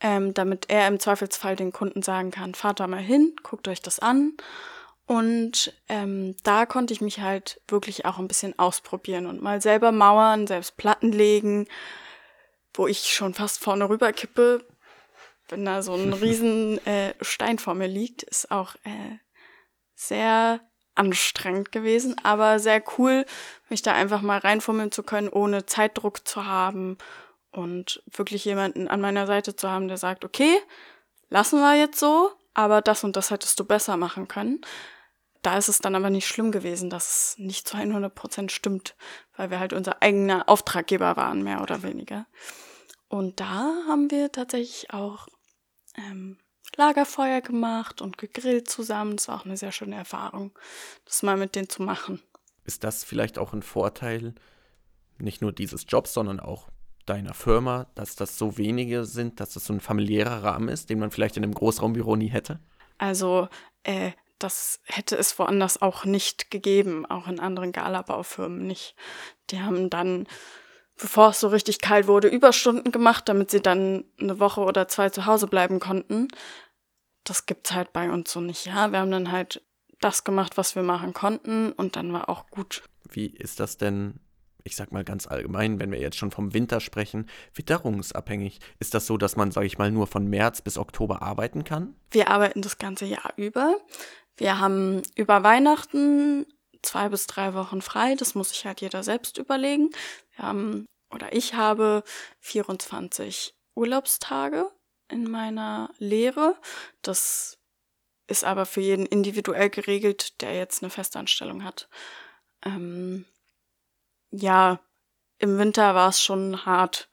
[SPEAKER 3] ähm, damit er im Zweifelsfall den Kunden sagen kann, fahrt da mal hin, guckt euch das an. Und ähm, da konnte ich mich halt wirklich auch ein bisschen ausprobieren und mal selber mauern, selbst Platten legen, wo ich schon fast vorne rüber kippe, wenn da so ein riesen äh, Stein vor mir liegt, ist auch äh, sehr anstrengend gewesen, aber sehr cool, mich da einfach mal reinfummeln zu können, ohne Zeitdruck zu haben und wirklich jemanden an meiner Seite zu haben, der sagt, okay, lassen wir jetzt so, aber das und das hättest du besser machen können. Da ist es dann aber nicht schlimm gewesen, dass es nicht zu 100 Prozent stimmt, weil wir halt unser eigener Auftraggeber waren, mehr oder weniger. Und da haben wir tatsächlich auch ähm, Lagerfeuer gemacht und gegrillt zusammen. Das war auch eine sehr schöne Erfahrung, das mal mit denen zu machen.
[SPEAKER 2] Ist das vielleicht auch ein Vorteil, nicht nur dieses Jobs, sondern auch deiner Firma, dass das so wenige sind, dass das so ein familiärer Rahmen ist, den man vielleicht in einem Großraumbüro nie hätte?
[SPEAKER 3] Also, äh, das hätte es woanders auch nicht gegeben, auch in anderen Galabaufirmen nicht. Die haben dann bevor es so richtig kalt wurde, Überstunden gemacht, damit sie dann eine Woche oder zwei zu Hause bleiben konnten. Das gibt's halt bei uns so nicht. Ja, wir haben dann halt das gemacht, was wir machen konnten und dann war auch gut.
[SPEAKER 2] Wie ist das denn, ich sag mal ganz allgemein, wenn wir jetzt schon vom Winter sprechen, witterungsabhängig? Ist das so, dass man, sage ich mal, nur von März bis Oktober arbeiten kann?
[SPEAKER 3] Wir arbeiten das ganze Jahr über. Wir haben über Weihnachten zwei bis drei Wochen frei. Das muss sich halt jeder selbst überlegen. Wir haben, oder ich habe 24 Urlaubstage in meiner Lehre. Das ist aber für jeden individuell geregelt, der jetzt eine Festanstellung hat. Ähm, ja, im Winter war es schon hart.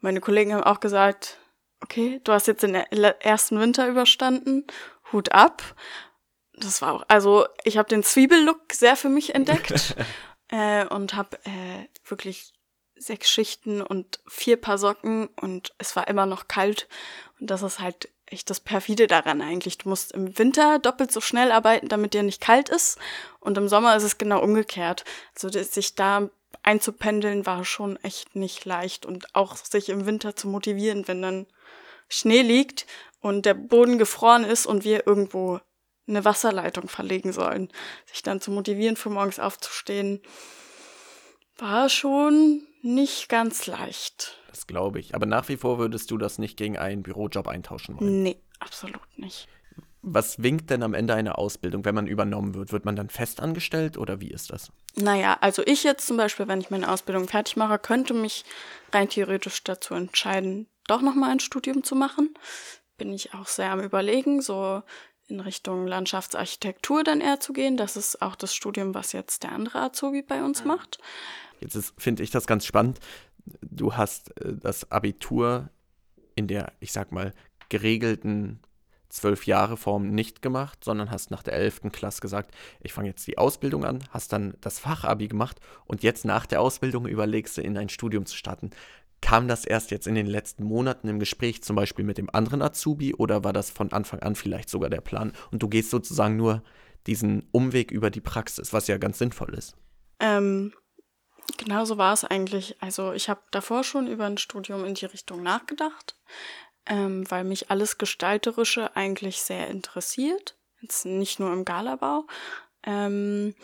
[SPEAKER 3] Meine Kollegen haben auch gesagt, okay, du hast jetzt den ersten Winter überstanden, Hut ab das war auch, also ich habe den Zwiebellook sehr für mich entdeckt äh, und habe äh, wirklich sechs Schichten und vier Paar Socken und es war immer noch kalt und das ist halt echt das perfide daran eigentlich. Du musst im Winter doppelt so schnell arbeiten, damit dir nicht kalt ist und im Sommer ist es genau umgekehrt. Also sich da einzupendeln war schon echt nicht leicht und auch sich im Winter zu motivieren, wenn dann Schnee liegt und der Boden gefroren ist und wir irgendwo eine Wasserleitung verlegen sollen. Sich dann zu motivieren, für morgens aufzustehen, war schon nicht ganz leicht.
[SPEAKER 2] Das glaube ich. Aber nach wie vor würdest du das nicht gegen einen Bürojob eintauschen wollen?
[SPEAKER 3] Nee, absolut nicht.
[SPEAKER 2] Was winkt denn am Ende einer Ausbildung, wenn man übernommen wird? Wird man dann festangestellt oder wie ist das?
[SPEAKER 3] Naja, also ich jetzt zum Beispiel, wenn ich meine Ausbildung fertig mache, könnte mich rein theoretisch dazu entscheiden, doch nochmal ein Studium zu machen. Bin ich auch sehr am Überlegen, so in Richtung Landschaftsarchitektur dann eher zu gehen. Das ist auch das Studium, was jetzt der andere Azubi bei uns macht.
[SPEAKER 2] Jetzt finde ich das ganz spannend. Du hast äh, das Abitur in der, ich sag mal, geregelten zwölf Jahre Form nicht gemacht, sondern hast nach der elften Klasse gesagt, ich fange jetzt die Ausbildung an, hast dann das Fachabi gemacht und jetzt nach der Ausbildung überlegst du in ein Studium zu starten. Kam das erst jetzt in den letzten Monaten im Gespräch zum Beispiel mit dem anderen Azubi oder war das von Anfang an vielleicht sogar der Plan? Und du gehst sozusagen nur diesen Umweg über die Praxis, was ja ganz sinnvoll ist.
[SPEAKER 3] Ähm, genau so war es eigentlich. Also ich habe davor schon über ein Studium in die Richtung nachgedacht, ähm, weil mich alles Gestalterische eigentlich sehr interessiert. Jetzt nicht nur im Galabau. Ähm,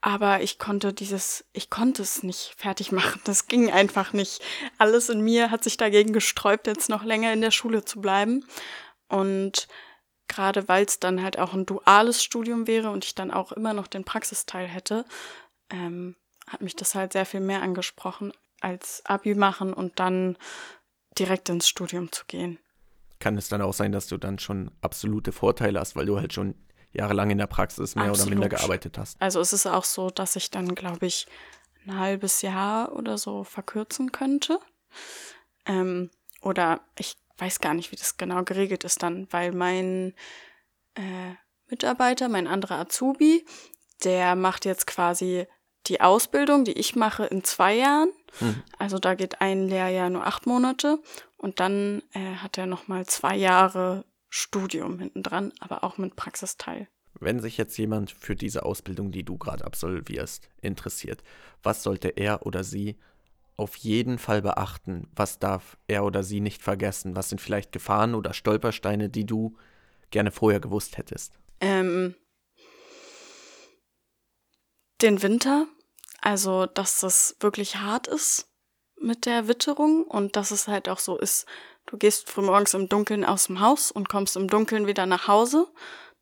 [SPEAKER 3] aber ich konnte dieses, ich konnte es nicht fertig machen. Das ging einfach nicht. Alles in mir hat sich dagegen gesträubt, jetzt noch länger in der Schule zu bleiben. Und gerade weil es dann halt auch ein duales Studium wäre und ich dann auch immer noch den Praxisteil hätte, ähm, hat mich das halt sehr viel mehr angesprochen, als Abi machen und dann direkt ins Studium zu gehen.
[SPEAKER 2] Kann es dann auch sein, dass du dann schon absolute Vorteile hast, weil du halt schon jahrelang in der Praxis mehr Absolut. oder minder gearbeitet hast.
[SPEAKER 3] Also es ist auch so, dass ich dann, glaube ich, ein halbes Jahr oder so verkürzen könnte. Ähm, oder ich weiß gar nicht, wie das genau geregelt ist dann, weil mein äh, Mitarbeiter, mein anderer Azubi, der macht jetzt quasi die Ausbildung, die ich mache, in zwei Jahren. Hm. Also da geht ein Lehrjahr nur acht Monate und dann äh, hat er nochmal zwei Jahre Studium hinten dran, aber auch mit Praxisteil.
[SPEAKER 2] wenn sich jetzt jemand für diese Ausbildung, die du gerade absolvierst, interessiert, was sollte er oder sie auf jeden Fall beachten? Was darf er oder sie nicht vergessen? Was sind vielleicht Gefahren oder Stolpersteine, die du gerne vorher gewusst hättest?
[SPEAKER 3] Ähm, den Winter, also dass das wirklich hart ist mit der Witterung und dass es halt auch so ist, du gehst frühmorgens im Dunkeln aus dem Haus und kommst im Dunkeln wieder nach Hause.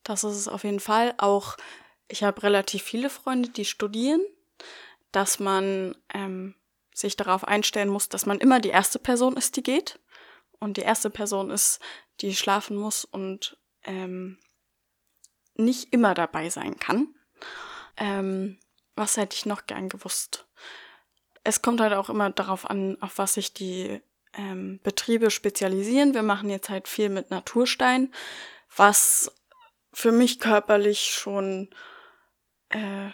[SPEAKER 3] Das ist es auf jeden Fall. Auch ich habe relativ viele Freunde, die studieren, dass man ähm, sich darauf einstellen muss, dass man immer die erste Person ist, die geht. Und die erste Person ist, die schlafen muss und ähm, nicht immer dabei sein kann. Ähm, was hätte ich noch gern gewusst? Es kommt halt auch immer darauf an, auf was sich die ähm, Betriebe spezialisieren. Wir machen jetzt halt viel mit Naturstein, was für mich körperlich schon äh,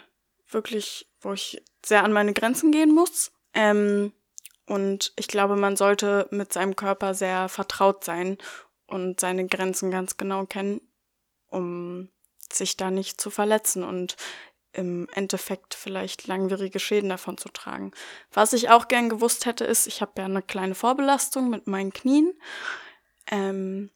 [SPEAKER 3] wirklich, wo ich sehr an meine Grenzen gehen muss. Ähm, und ich glaube, man sollte mit seinem Körper sehr vertraut sein und seine Grenzen ganz genau kennen, um sich da nicht zu verletzen und im Endeffekt vielleicht langwierige Schäden davon zu tragen. Was ich auch gern gewusst hätte, ist, ich habe ja eine kleine Vorbelastung mit meinen Knien, ähm,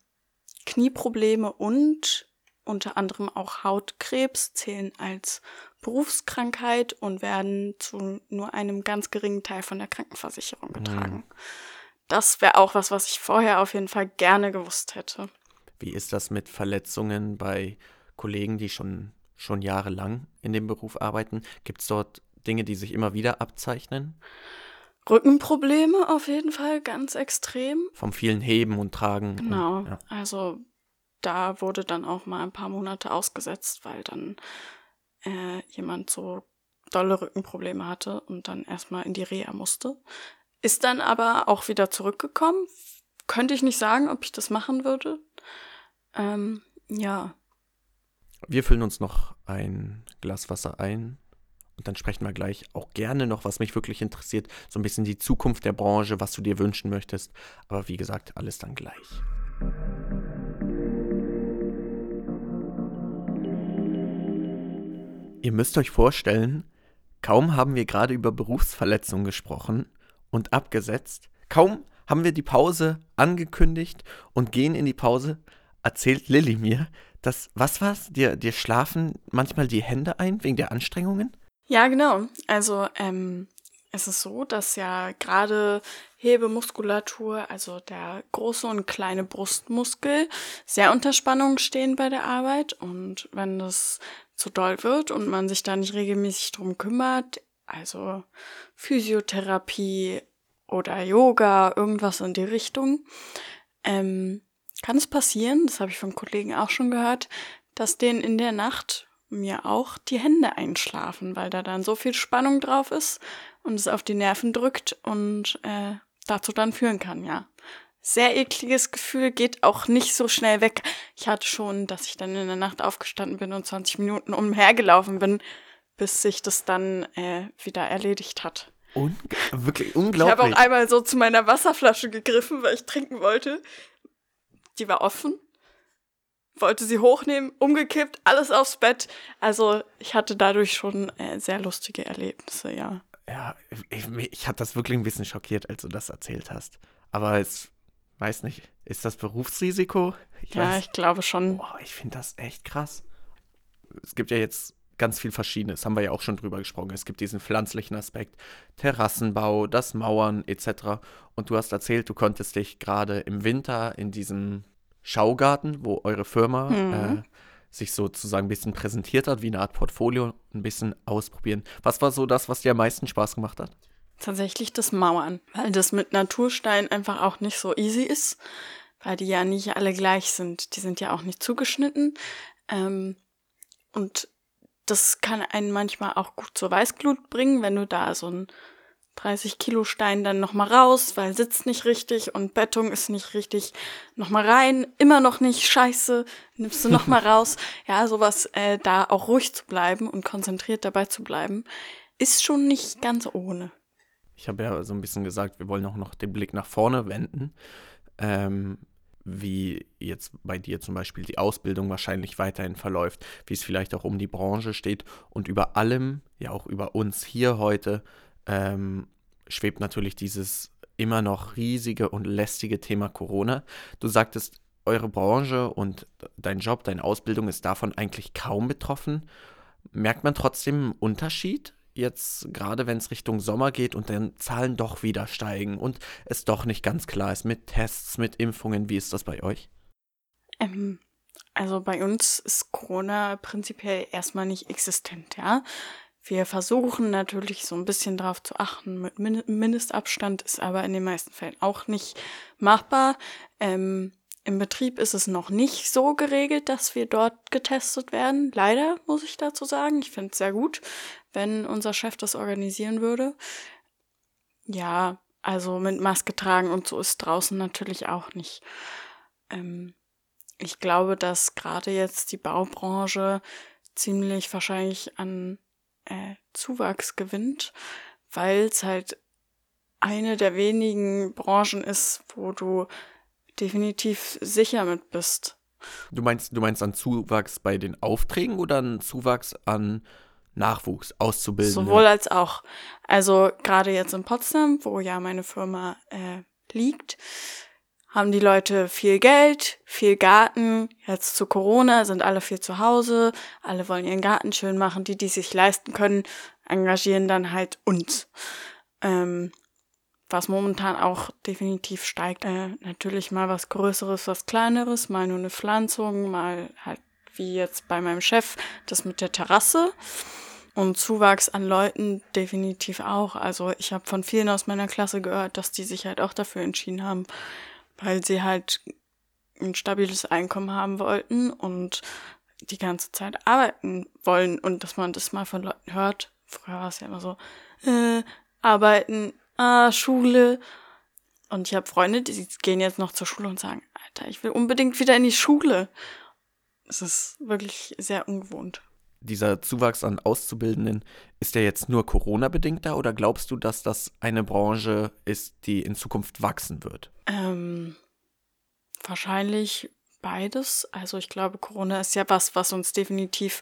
[SPEAKER 3] Knieprobleme und unter anderem auch Hautkrebs zählen als Berufskrankheit und werden zu nur einem ganz geringen Teil von der Krankenversicherung getragen. Mhm. Das wäre auch was, was ich vorher auf jeden Fall gerne gewusst hätte.
[SPEAKER 2] Wie ist das mit Verletzungen bei Kollegen, die schon, schon jahrelang in dem Beruf arbeiten? Gibt es dort Dinge, die sich immer wieder abzeichnen?
[SPEAKER 3] Rückenprobleme auf jeden Fall ganz extrem.
[SPEAKER 2] Vom vielen Heben und Tragen.
[SPEAKER 3] Genau.
[SPEAKER 2] Und, ja.
[SPEAKER 3] Also da wurde dann auch mal ein paar Monate ausgesetzt, weil dann äh, jemand so dolle Rückenprobleme hatte und dann erstmal in die Reha musste. Ist dann aber auch wieder zurückgekommen. Könnte ich nicht sagen, ob ich das machen würde. Ähm, ja.
[SPEAKER 2] Wir füllen uns noch ein Glas Wasser ein und dann sprechen wir gleich auch gerne noch, was mich wirklich interessiert, so ein bisschen die Zukunft der Branche, was du dir wünschen möchtest. Aber wie gesagt, alles dann gleich. Ihr müsst euch vorstellen, kaum haben wir gerade über Berufsverletzungen gesprochen und abgesetzt, kaum haben wir die Pause angekündigt und gehen in die Pause, erzählt Lilly mir, dass, was war's, dir, dir schlafen manchmal die Hände ein wegen der Anstrengungen?
[SPEAKER 3] Ja, genau. Also ähm, es ist so, dass ja gerade Hebemuskulatur, also der große und kleine Brustmuskel, sehr unter Spannung stehen bei der Arbeit. Und wenn das zu doll wird und man sich da nicht regelmäßig drum kümmert, also Physiotherapie oder Yoga, irgendwas in die Richtung, ähm, kann es passieren, das habe ich von Kollegen auch schon gehört, dass denen in der Nacht mir auch die Hände einschlafen, weil da dann so viel Spannung drauf ist und es auf die Nerven drückt und äh, dazu dann führen kann, ja sehr ekliges Gefühl, geht auch nicht so schnell weg. Ich hatte schon, dass ich dann in der Nacht aufgestanden bin und 20 Minuten umhergelaufen bin, bis sich das dann äh, wieder erledigt hat.
[SPEAKER 2] Un wirklich unglaublich.
[SPEAKER 3] Ich habe auch einmal so zu meiner Wasserflasche gegriffen, weil ich trinken wollte. Die war offen. Wollte sie hochnehmen, umgekippt, alles aufs Bett. Also ich hatte dadurch schon äh, sehr lustige Erlebnisse, ja.
[SPEAKER 2] Ja, ich, ich hatte das wirklich ein bisschen schockiert, als du das erzählt hast. Aber es weiß nicht, ist das Berufsrisiko?
[SPEAKER 3] Ich ja, weiß, ich glaube schon.
[SPEAKER 2] Boah, ich finde das echt krass. Es gibt ja jetzt ganz viel Verschiedenes, haben wir ja auch schon drüber gesprochen. Es gibt diesen pflanzlichen Aspekt, Terrassenbau, das Mauern etc. Und du hast erzählt, du konntest dich gerade im Winter in diesem Schaugarten, wo eure Firma mhm. äh, sich sozusagen ein bisschen präsentiert hat, wie eine Art Portfolio, ein bisschen ausprobieren. Was war so das, was dir am meisten Spaß gemacht hat?
[SPEAKER 3] Tatsächlich das Mauern, weil das mit Naturstein einfach auch nicht so easy ist, weil die ja nicht alle gleich sind. Die sind ja auch nicht zugeschnitten. Ähm, und das kann einen manchmal auch gut zur Weißglut bringen, wenn du da so ein 30 Kilo Stein dann nochmal raus, weil sitzt nicht richtig und Bettung ist nicht richtig, nochmal rein, immer noch nicht, scheiße, nimmst du nochmal raus. Ja, sowas, äh, da auch ruhig zu bleiben und konzentriert dabei zu bleiben, ist schon nicht ganz ohne.
[SPEAKER 2] Ich habe ja so ein bisschen gesagt, wir wollen auch noch den Blick nach vorne wenden. Ähm, wie jetzt bei dir zum Beispiel die Ausbildung wahrscheinlich weiterhin verläuft, wie es vielleicht auch um die Branche steht und über allem, ja auch über uns hier heute, ähm, schwebt natürlich dieses immer noch riesige und lästige Thema Corona. Du sagtest, eure Branche und dein Job, deine Ausbildung ist davon eigentlich kaum betroffen. Merkt man trotzdem einen Unterschied? Jetzt gerade wenn es Richtung Sommer geht und dann Zahlen doch wieder steigen und es doch nicht ganz klar ist mit Tests, mit Impfungen, wie ist das bei euch?
[SPEAKER 3] Ähm, also bei uns ist Corona prinzipiell erstmal nicht existent, ja. Wir versuchen natürlich so ein bisschen darauf zu achten. Mit Mindestabstand ist aber in den meisten Fällen auch nicht machbar. Ähm, Im Betrieb ist es noch nicht so geregelt, dass wir dort getestet werden. Leider, muss ich dazu sagen. Ich finde es sehr gut, wenn unser Chef das organisieren würde. Ja, also mit Maske tragen und so ist draußen natürlich auch nicht. Ähm, ich glaube, dass gerade jetzt die Baubranche ziemlich wahrscheinlich an äh, Zuwachs gewinnt, weil es halt eine der wenigen Branchen ist, wo du definitiv sicher mit bist.
[SPEAKER 2] Du meinst, du meinst an Zuwachs bei den Aufträgen oder an Zuwachs an Nachwuchs, auszubilden?
[SPEAKER 3] Sowohl als auch. Also gerade jetzt in Potsdam, wo ja meine Firma äh, liegt, haben die Leute viel Geld, viel Garten. Jetzt zu Corona sind alle viel zu Hause, alle wollen ihren Garten schön machen. Die, die sich leisten können, engagieren dann halt uns. Ähm, was momentan auch definitiv steigt. Äh, natürlich mal was Größeres, was Kleineres, mal nur eine Pflanzung, mal halt wie jetzt bei meinem Chef das mit der Terrasse. Und Zuwachs an Leuten definitiv auch. Also ich habe von vielen aus meiner Klasse gehört, dass die sich halt auch dafür entschieden haben, weil sie halt ein stabiles Einkommen haben wollten und die ganze Zeit arbeiten wollen und dass man das mal von Leuten hört. Früher war es ja immer so, äh, arbeiten, ah, Schule. Und ich habe Freunde, die gehen jetzt noch zur Schule und sagen, Alter, ich will unbedingt wieder in die Schule. Es ist wirklich sehr ungewohnt.
[SPEAKER 2] Dieser Zuwachs an Auszubildenden, ist der jetzt nur Corona-bedingt da oder glaubst du, dass das eine Branche ist, die in Zukunft wachsen wird?
[SPEAKER 3] Ähm, wahrscheinlich beides. Also ich glaube, Corona ist ja was, was uns definitiv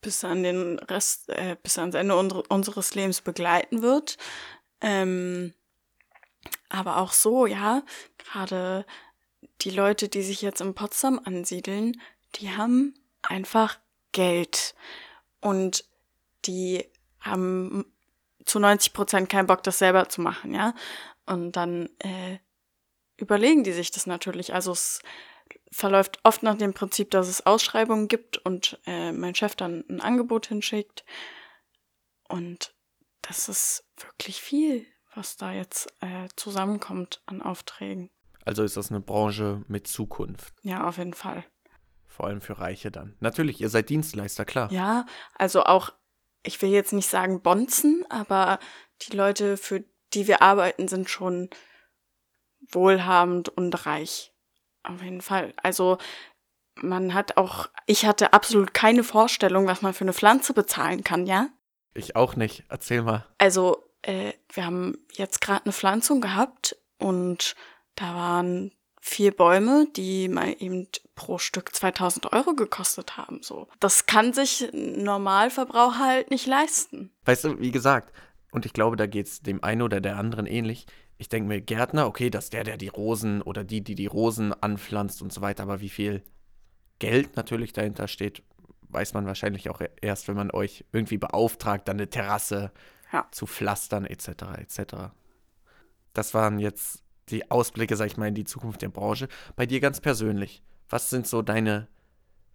[SPEAKER 3] bis an den Rest, äh, bis ans Ende unseres Lebens begleiten wird. Ähm, aber auch so, ja, gerade die Leute, die sich jetzt in Potsdam ansiedeln, die haben einfach Geld. Und die haben zu 90 Prozent keinen Bock, das selber zu machen, ja. Und dann äh, überlegen die sich das natürlich. Also es verläuft oft nach dem Prinzip, dass es Ausschreibungen gibt und äh, mein Chef dann ein Angebot hinschickt. Und das ist wirklich viel, was da jetzt äh, zusammenkommt an Aufträgen.
[SPEAKER 2] Also ist das eine Branche mit Zukunft.
[SPEAKER 3] Ja, auf jeden Fall.
[SPEAKER 2] Vor allem für Reiche dann. Natürlich, ihr seid Dienstleister, klar.
[SPEAKER 3] Ja, also auch, ich will jetzt nicht sagen Bonzen, aber die Leute, für die wir arbeiten, sind schon wohlhabend und reich. Auf jeden Fall. Also man hat auch, ich hatte absolut keine Vorstellung, was man für eine Pflanze bezahlen kann, ja?
[SPEAKER 2] Ich auch nicht. Erzähl mal.
[SPEAKER 3] Also, äh, wir haben jetzt gerade eine Pflanzung gehabt und da waren vier Bäume, die mal eben pro Stück 2000 Euro gekostet haben. So, das kann sich ein Normalverbraucher halt nicht leisten.
[SPEAKER 2] Weißt du, wie gesagt, und ich glaube, da geht es dem einen oder der anderen ähnlich. Ich denke mir, Gärtner, okay, dass der, der die Rosen oder die, die die Rosen anpflanzt und so weiter, aber wie viel Geld natürlich dahinter steht, weiß man wahrscheinlich auch erst, wenn man euch irgendwie beauftragt, dann eine Terrasse ja. zu pflastern, etc., etc. Das waren jetzt die Ausblicke, sag ich mal, in die Zukunft der Branche. Bei dir ganz persönlich, was sind so deine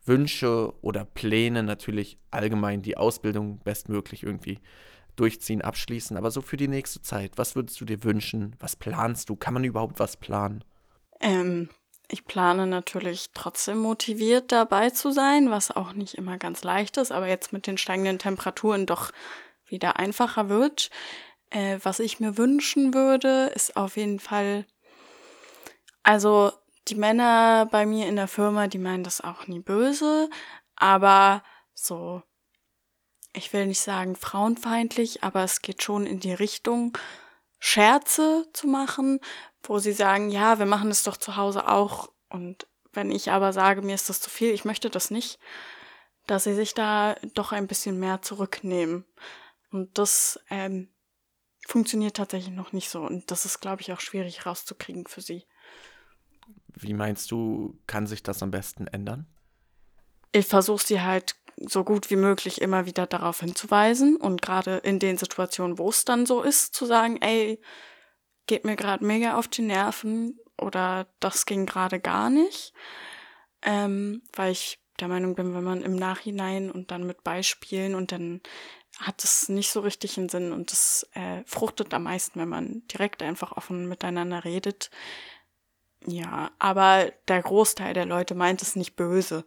[SPEAKER 2] Wünsche oder Pläne? Natürlich allgemein die Ausbildung bestmöglich irgendwie durchziehen, abschließen, aber so für die nächste Zeit, was würdest du dir wünschen? Was planst du? Kann man überhaupt was planen?
[SPEAKER 3] Ähm, ich plane natürlich trotzdem motiviert dabei zu sein, was auch nicht immer ganz leicht ist, aber jetzt mit den steigenden Temperaturen doch wieder einfacher wird. Äh, was ich mir wünschen würde, ist auf jeden Fall, also die Männer bei mir in der Firma, die meinen das auch nie böse, aber so, ich will nicht sagen frauenfeindlich, aber es geht schon in die Richtung, Scherze zu machen, wo sie sagen, ja, wir machen es doch zu Hause auch Und wenn ich aber sage, mir ist das zu viel, ich möchte das nicht, dass sie sich da doch ein bisschen mehr zurücknehmen. Und das ähm, funktioniert tatsächlich noch nicht so. Und das ist, glaube ich, auch schwierig rauszukriegen für sie.
[SPEAKER 2] Wie meinst du, kann sich das am besten ändern?
[SPEAKER 3] Ich versuche sie halt so gut wie möglich immer wieder darauf hinzuweisen und gerade in den Situationen, wo es dann so ist, zu sagen, ey, geht mir gerade mega auf die Nerven oder das ging gerade gar nicht, ähm, weil ich der Meinung bin, wenn man im Nachhinein und dann mit Beispielen und dann hat es nicht so richtig einen Sinn und das äh, fruchtet am meisten, wenn man direkt einfach offen miteinander redet. Ja, aber der Großteil der Leute meint es nicht böse.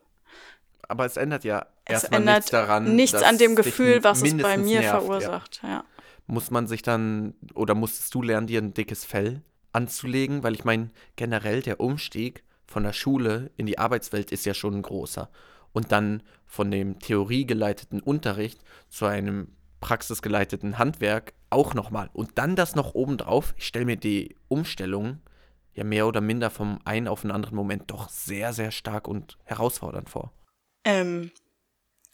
[SPEAKER 2] Aber es ändert ja
[SPEAKER 3] es ändert nichts daran. Nichts an dem Gefühl, was es bei mir nervt, verursacht, ja. ja.
[SPEAKER 2] Muss man sich dann, oder musstest du lernen, dir ein dickes Fell anzulegen? Weil ich meine, generell der Umstieg von der Schule in die Arbeitswelt ist ja schon ein großer. Und dann von dem theoriegeleiteten Unterricht zu einem praxisgeleiteten Handwerk auch nochmal. Und dann das noch obendrauf. Ich stelle mir die Umstellung ja mehr oder minder vom einen auf den anderen Moment doch sehr, sehr stark und herausfordernd vor.
[SPEAKER 3] Ähm,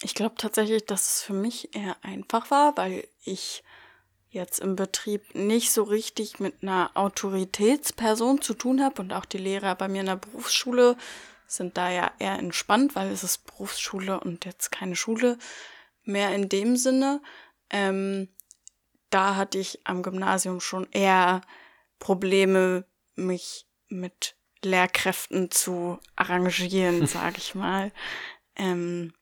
[SPEAKER 3] ich glaube tatsächlich, dass es für mich eher einfach war, weil ich jetzt im Betrieb nicht so richtig mit einer Autoritätsperson zu tun habe und auch die Lehrer bei mir in der Berufsschule sind da ja eher entspannt, weil es ist Berufsschule und jetzt keine Schule mehr in dem Sinne. Ähm, da hatte ich am Gymnasium schon eher Probleme, mich mit Lehrkräften zu arrangieren, sage ich mal. Ähm,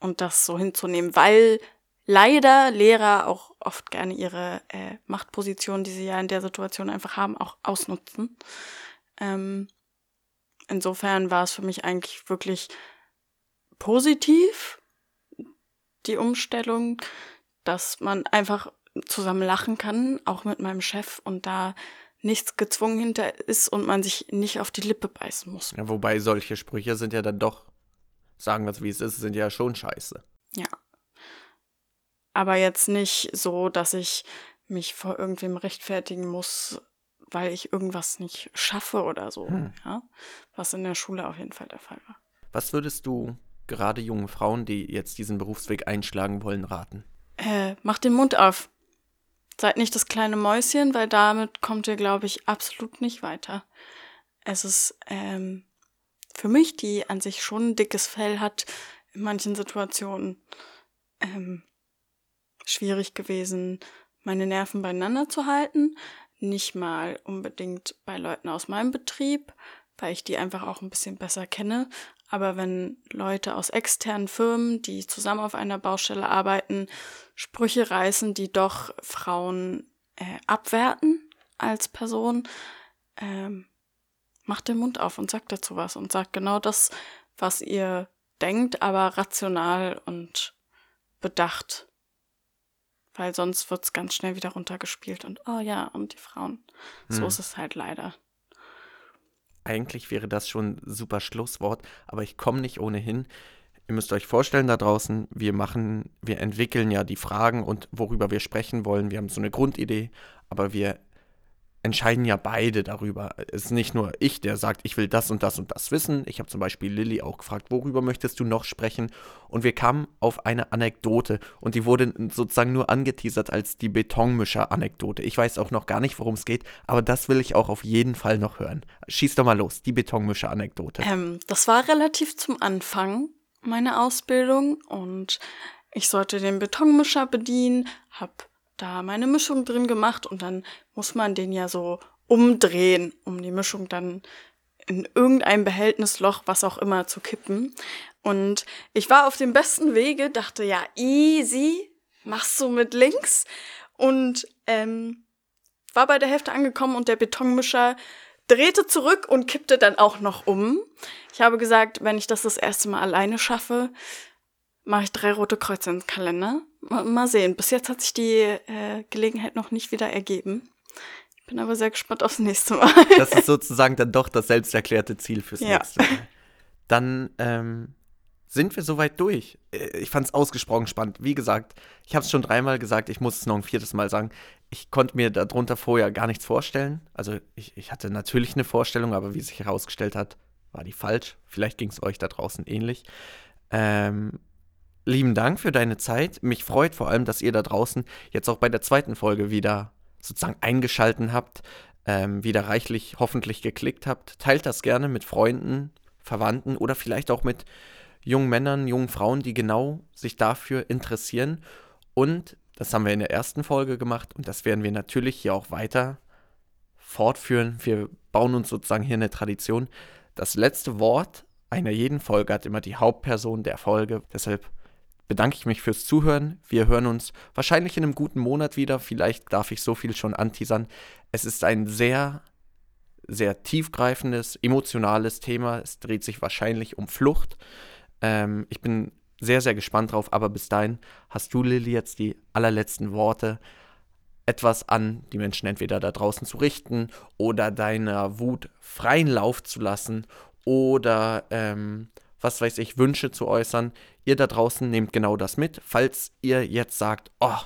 [SPEAKER 3] und das so hinzunehmen, weil leider Lehrer auch oft gerne ihre äh, Machtposition, die sie ja in der Situation einfach haben, auch ausnutzen. Ähm, insofern war es für mich eigentlich wirklich positiv, die Umstellung, dass man einfach zusammen lachen kann, auch mit meinem Chef und da nichts gezwungen hinter ist und man sich nicht auf die Lippe beißen muss.
[SPEAKER 2] Ja, wobei solche Sprüche sind ja dann doch, sagen wir es wie es ist, sind ja schon scheiße.
[SPEAKER 3] Ja. Aber jetzt nicht so, dass ich mich vor irgendwem rechtfertigen muss, weil ich irgendwas nicht schaffe oder so. Hm. Ja? Was in der Schule auf jeden Fall der Fall war.
[SPEAKER 2] Was würdest du gerade jungen Frauen, die jetzt diesen Berufsweg einschlagen wollen, raten?
[SPEAKER 3] Äh, mach den Mund auf. Seid nicht das kleine Mäuschen, weil damit kommt ihr, glaube ich, absolut nicht weiter. Es ist ähm, für mich, die an sich schon ein dickes Fell hat, in manchen Situationen ähm, schwierig gewesen, meine Nerven beieinander zu halten. Nicht mal unbedingt bei Leuten aus meinem Betrieb, weil ich die einfach auch ein bisschen besser kenne. Aber wenn Leute aus externen Firmen, die zusammen auf einer Baustelle arbeiten, Sprüche reißen, die doch Frauen äh, abwerten als Person, ähm, macht den Mund auf und sagt dazu was und sagt genau das, was ihr denkt, aber rational und bedacht. Weil sonst wird es ganz schnell wieder runtergespielt und oh ja, und die Frauen. So hm. ist es halt leider.
[SPEAKER 2] Eigentlich wäre das schon ein super Schlusswort, aber ich komme nicht ohnehin. Ihr müsst euch vorstellen da draußen, wir machen, wir entwickeln ja die Fragen und worüber wir sprechen wollen. Wir haben so eine Grundidee, aber wir entscheiden ja beide darüber. Es ist nicht nur ich, der sagt, ich will das und das und das wissen. Ich habe zum Beispiel Lilly auch gefragt, worüber möchtest du noch sprechen? Und wir kamen auf eine Anekdote und die wurde sozusagen nur angeteasert als die Betonmischer-Anekdote. Ich weiß auch noch gar nicht, worum es geht, aber das will ich auch auf jeden Fall noch hören. Schieß doch mal los, die Betonmischer-Anekdote.
[SPEAKER 3] Ähm, das war relativ zum Anfang meiner Ausbildung und ich sollte den Betonmischer bedienen, habe da meine Mischung drin gemacht und dann muss man den ja so umdrehen, um die Mischung dann in irgendein Behältnisloch, was auch immer, zu kippen. Und ich war auf dem besten Wege, dachte, ja, easy, machst du mit links. Und ähm, war bei der Hälfte angekommen und der Betonmischer drehte zurück und kippte dann auch noch um. Ich habe gesagt, wenn ich das das erste Mal alleine schaffe, mache ich drei rote Kreuze ins Kalender. Mal sehen. Bis jetzt hat sich die äh, Gelegenheit noch nicht wieder ergeben. Ich bin aber sehr gespannt aufs nächste Mal.
[SPEAKER 2] das ist sozusagen dann doch das selbsterklärte Ziel fürs ja. nächste Mal. Dann ähm, sind wir soweit durch. Äh, ich fand es ausgesprochen spannend. Wie gesagt, ich habe es schon dreimal gesagt, ich muss es noch ein viertes Mal sagen. Ich konnte mir darunter vorher gar nichts vorstellen. Also ich, ich hatte natürlich eine Vorstellung, aber wie sich herausgestellt hat, war die falsch. Vielleicht ging es euch da draußen ähnlich. Ähm, lieben Dank für deine Zeit. Mich freut vor allem, dass ihr da draußen jetzt auch bei der zweiten Folge wieder sozusagen eingeschalten habt, ähm, wieder reichlich hoffentlich geklickt habt. Teilt das gerne mit Freunden, Verwandten oder vielleicht auch mit jungen Männern, jungen Frauen, die genau sich dafür interessieren. Und das haben wir in der ersten Folge gemacht und das werden wir natürlich hier auch weiter fortführen. Wir bauen uns sozusagen hier eine Tradition. Das letzte Wort einer jeden Folge hat immer die Hauptperson der Folge. Deshalb bedanke ich mich fürs Zuhören. Wir hören uns wahrscheinlich in einem guten Monat wieder. Vielleicht darf ich so viel schon anteasern. Es ist ein sehr, sehr tiefgreifendes, emotionales Thema. Es dreht sich wahrscheinlich um Flucht. Ähm, ich bin sehr, sehr gespannt drauf. Aber bis dahin hast du, Lilly, jetzt die allerletzten Worte etwas an die Menschen entweder da draußen zu richten oder deiner Wut freien Lauf zu lassen oder ähm, was weiß ich, Wünsche zu äußern. Ihr da draußen nehmt genau das mit. Falls ihr jetzt sagt, oh,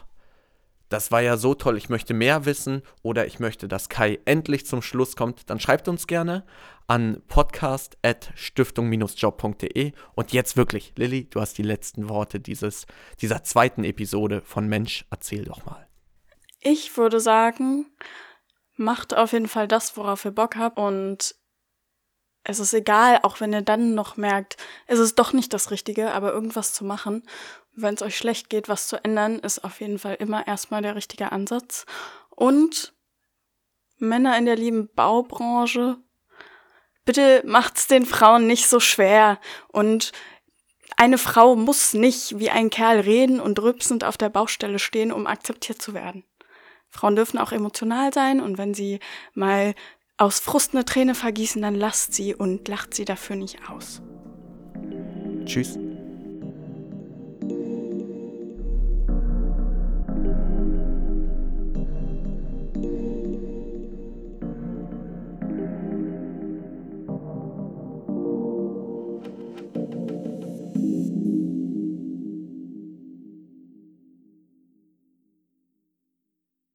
[SPEAKER 2] das war ja so toll, ich möchte mehr wissen oder ich möchte, dass Kai endlich zum Schluss kommt, dann schreibt uns gerne an podcast.stiftung-job.de. Und jetzt wirklich, Lilly, du hast die letzten Worte dieses, dieser zweiten Episode von Mensch, erzähl doch mal.
[SPEAKER 3] Ich würde sagen, macht auf jeden Fall das, worauf ihr Bock habt und es ist egal, auch wenn ihr dann noch merkt, es ist doch nicht das Richtige, aber irgendwas zu machen, wenn es euch schlecht geht, was zu ändern, ist auf jeden Fall immer erstmal der richtige Ansatz. Und Männer in der lieben Baubranche, bitte macht's den Frauen nicht so schwer und eine Frau muss nicht wie ein Kerl reden und rübsend auf der Baustelle stehen, um akzeptiert zu werden. Frauen dürfen auch emotional sein und wenn sie mal aus Frust eine Träne vergießen, dann lasst sie und lacht sie dafür nicht aus.
[SPEAKER 2] Tschüss.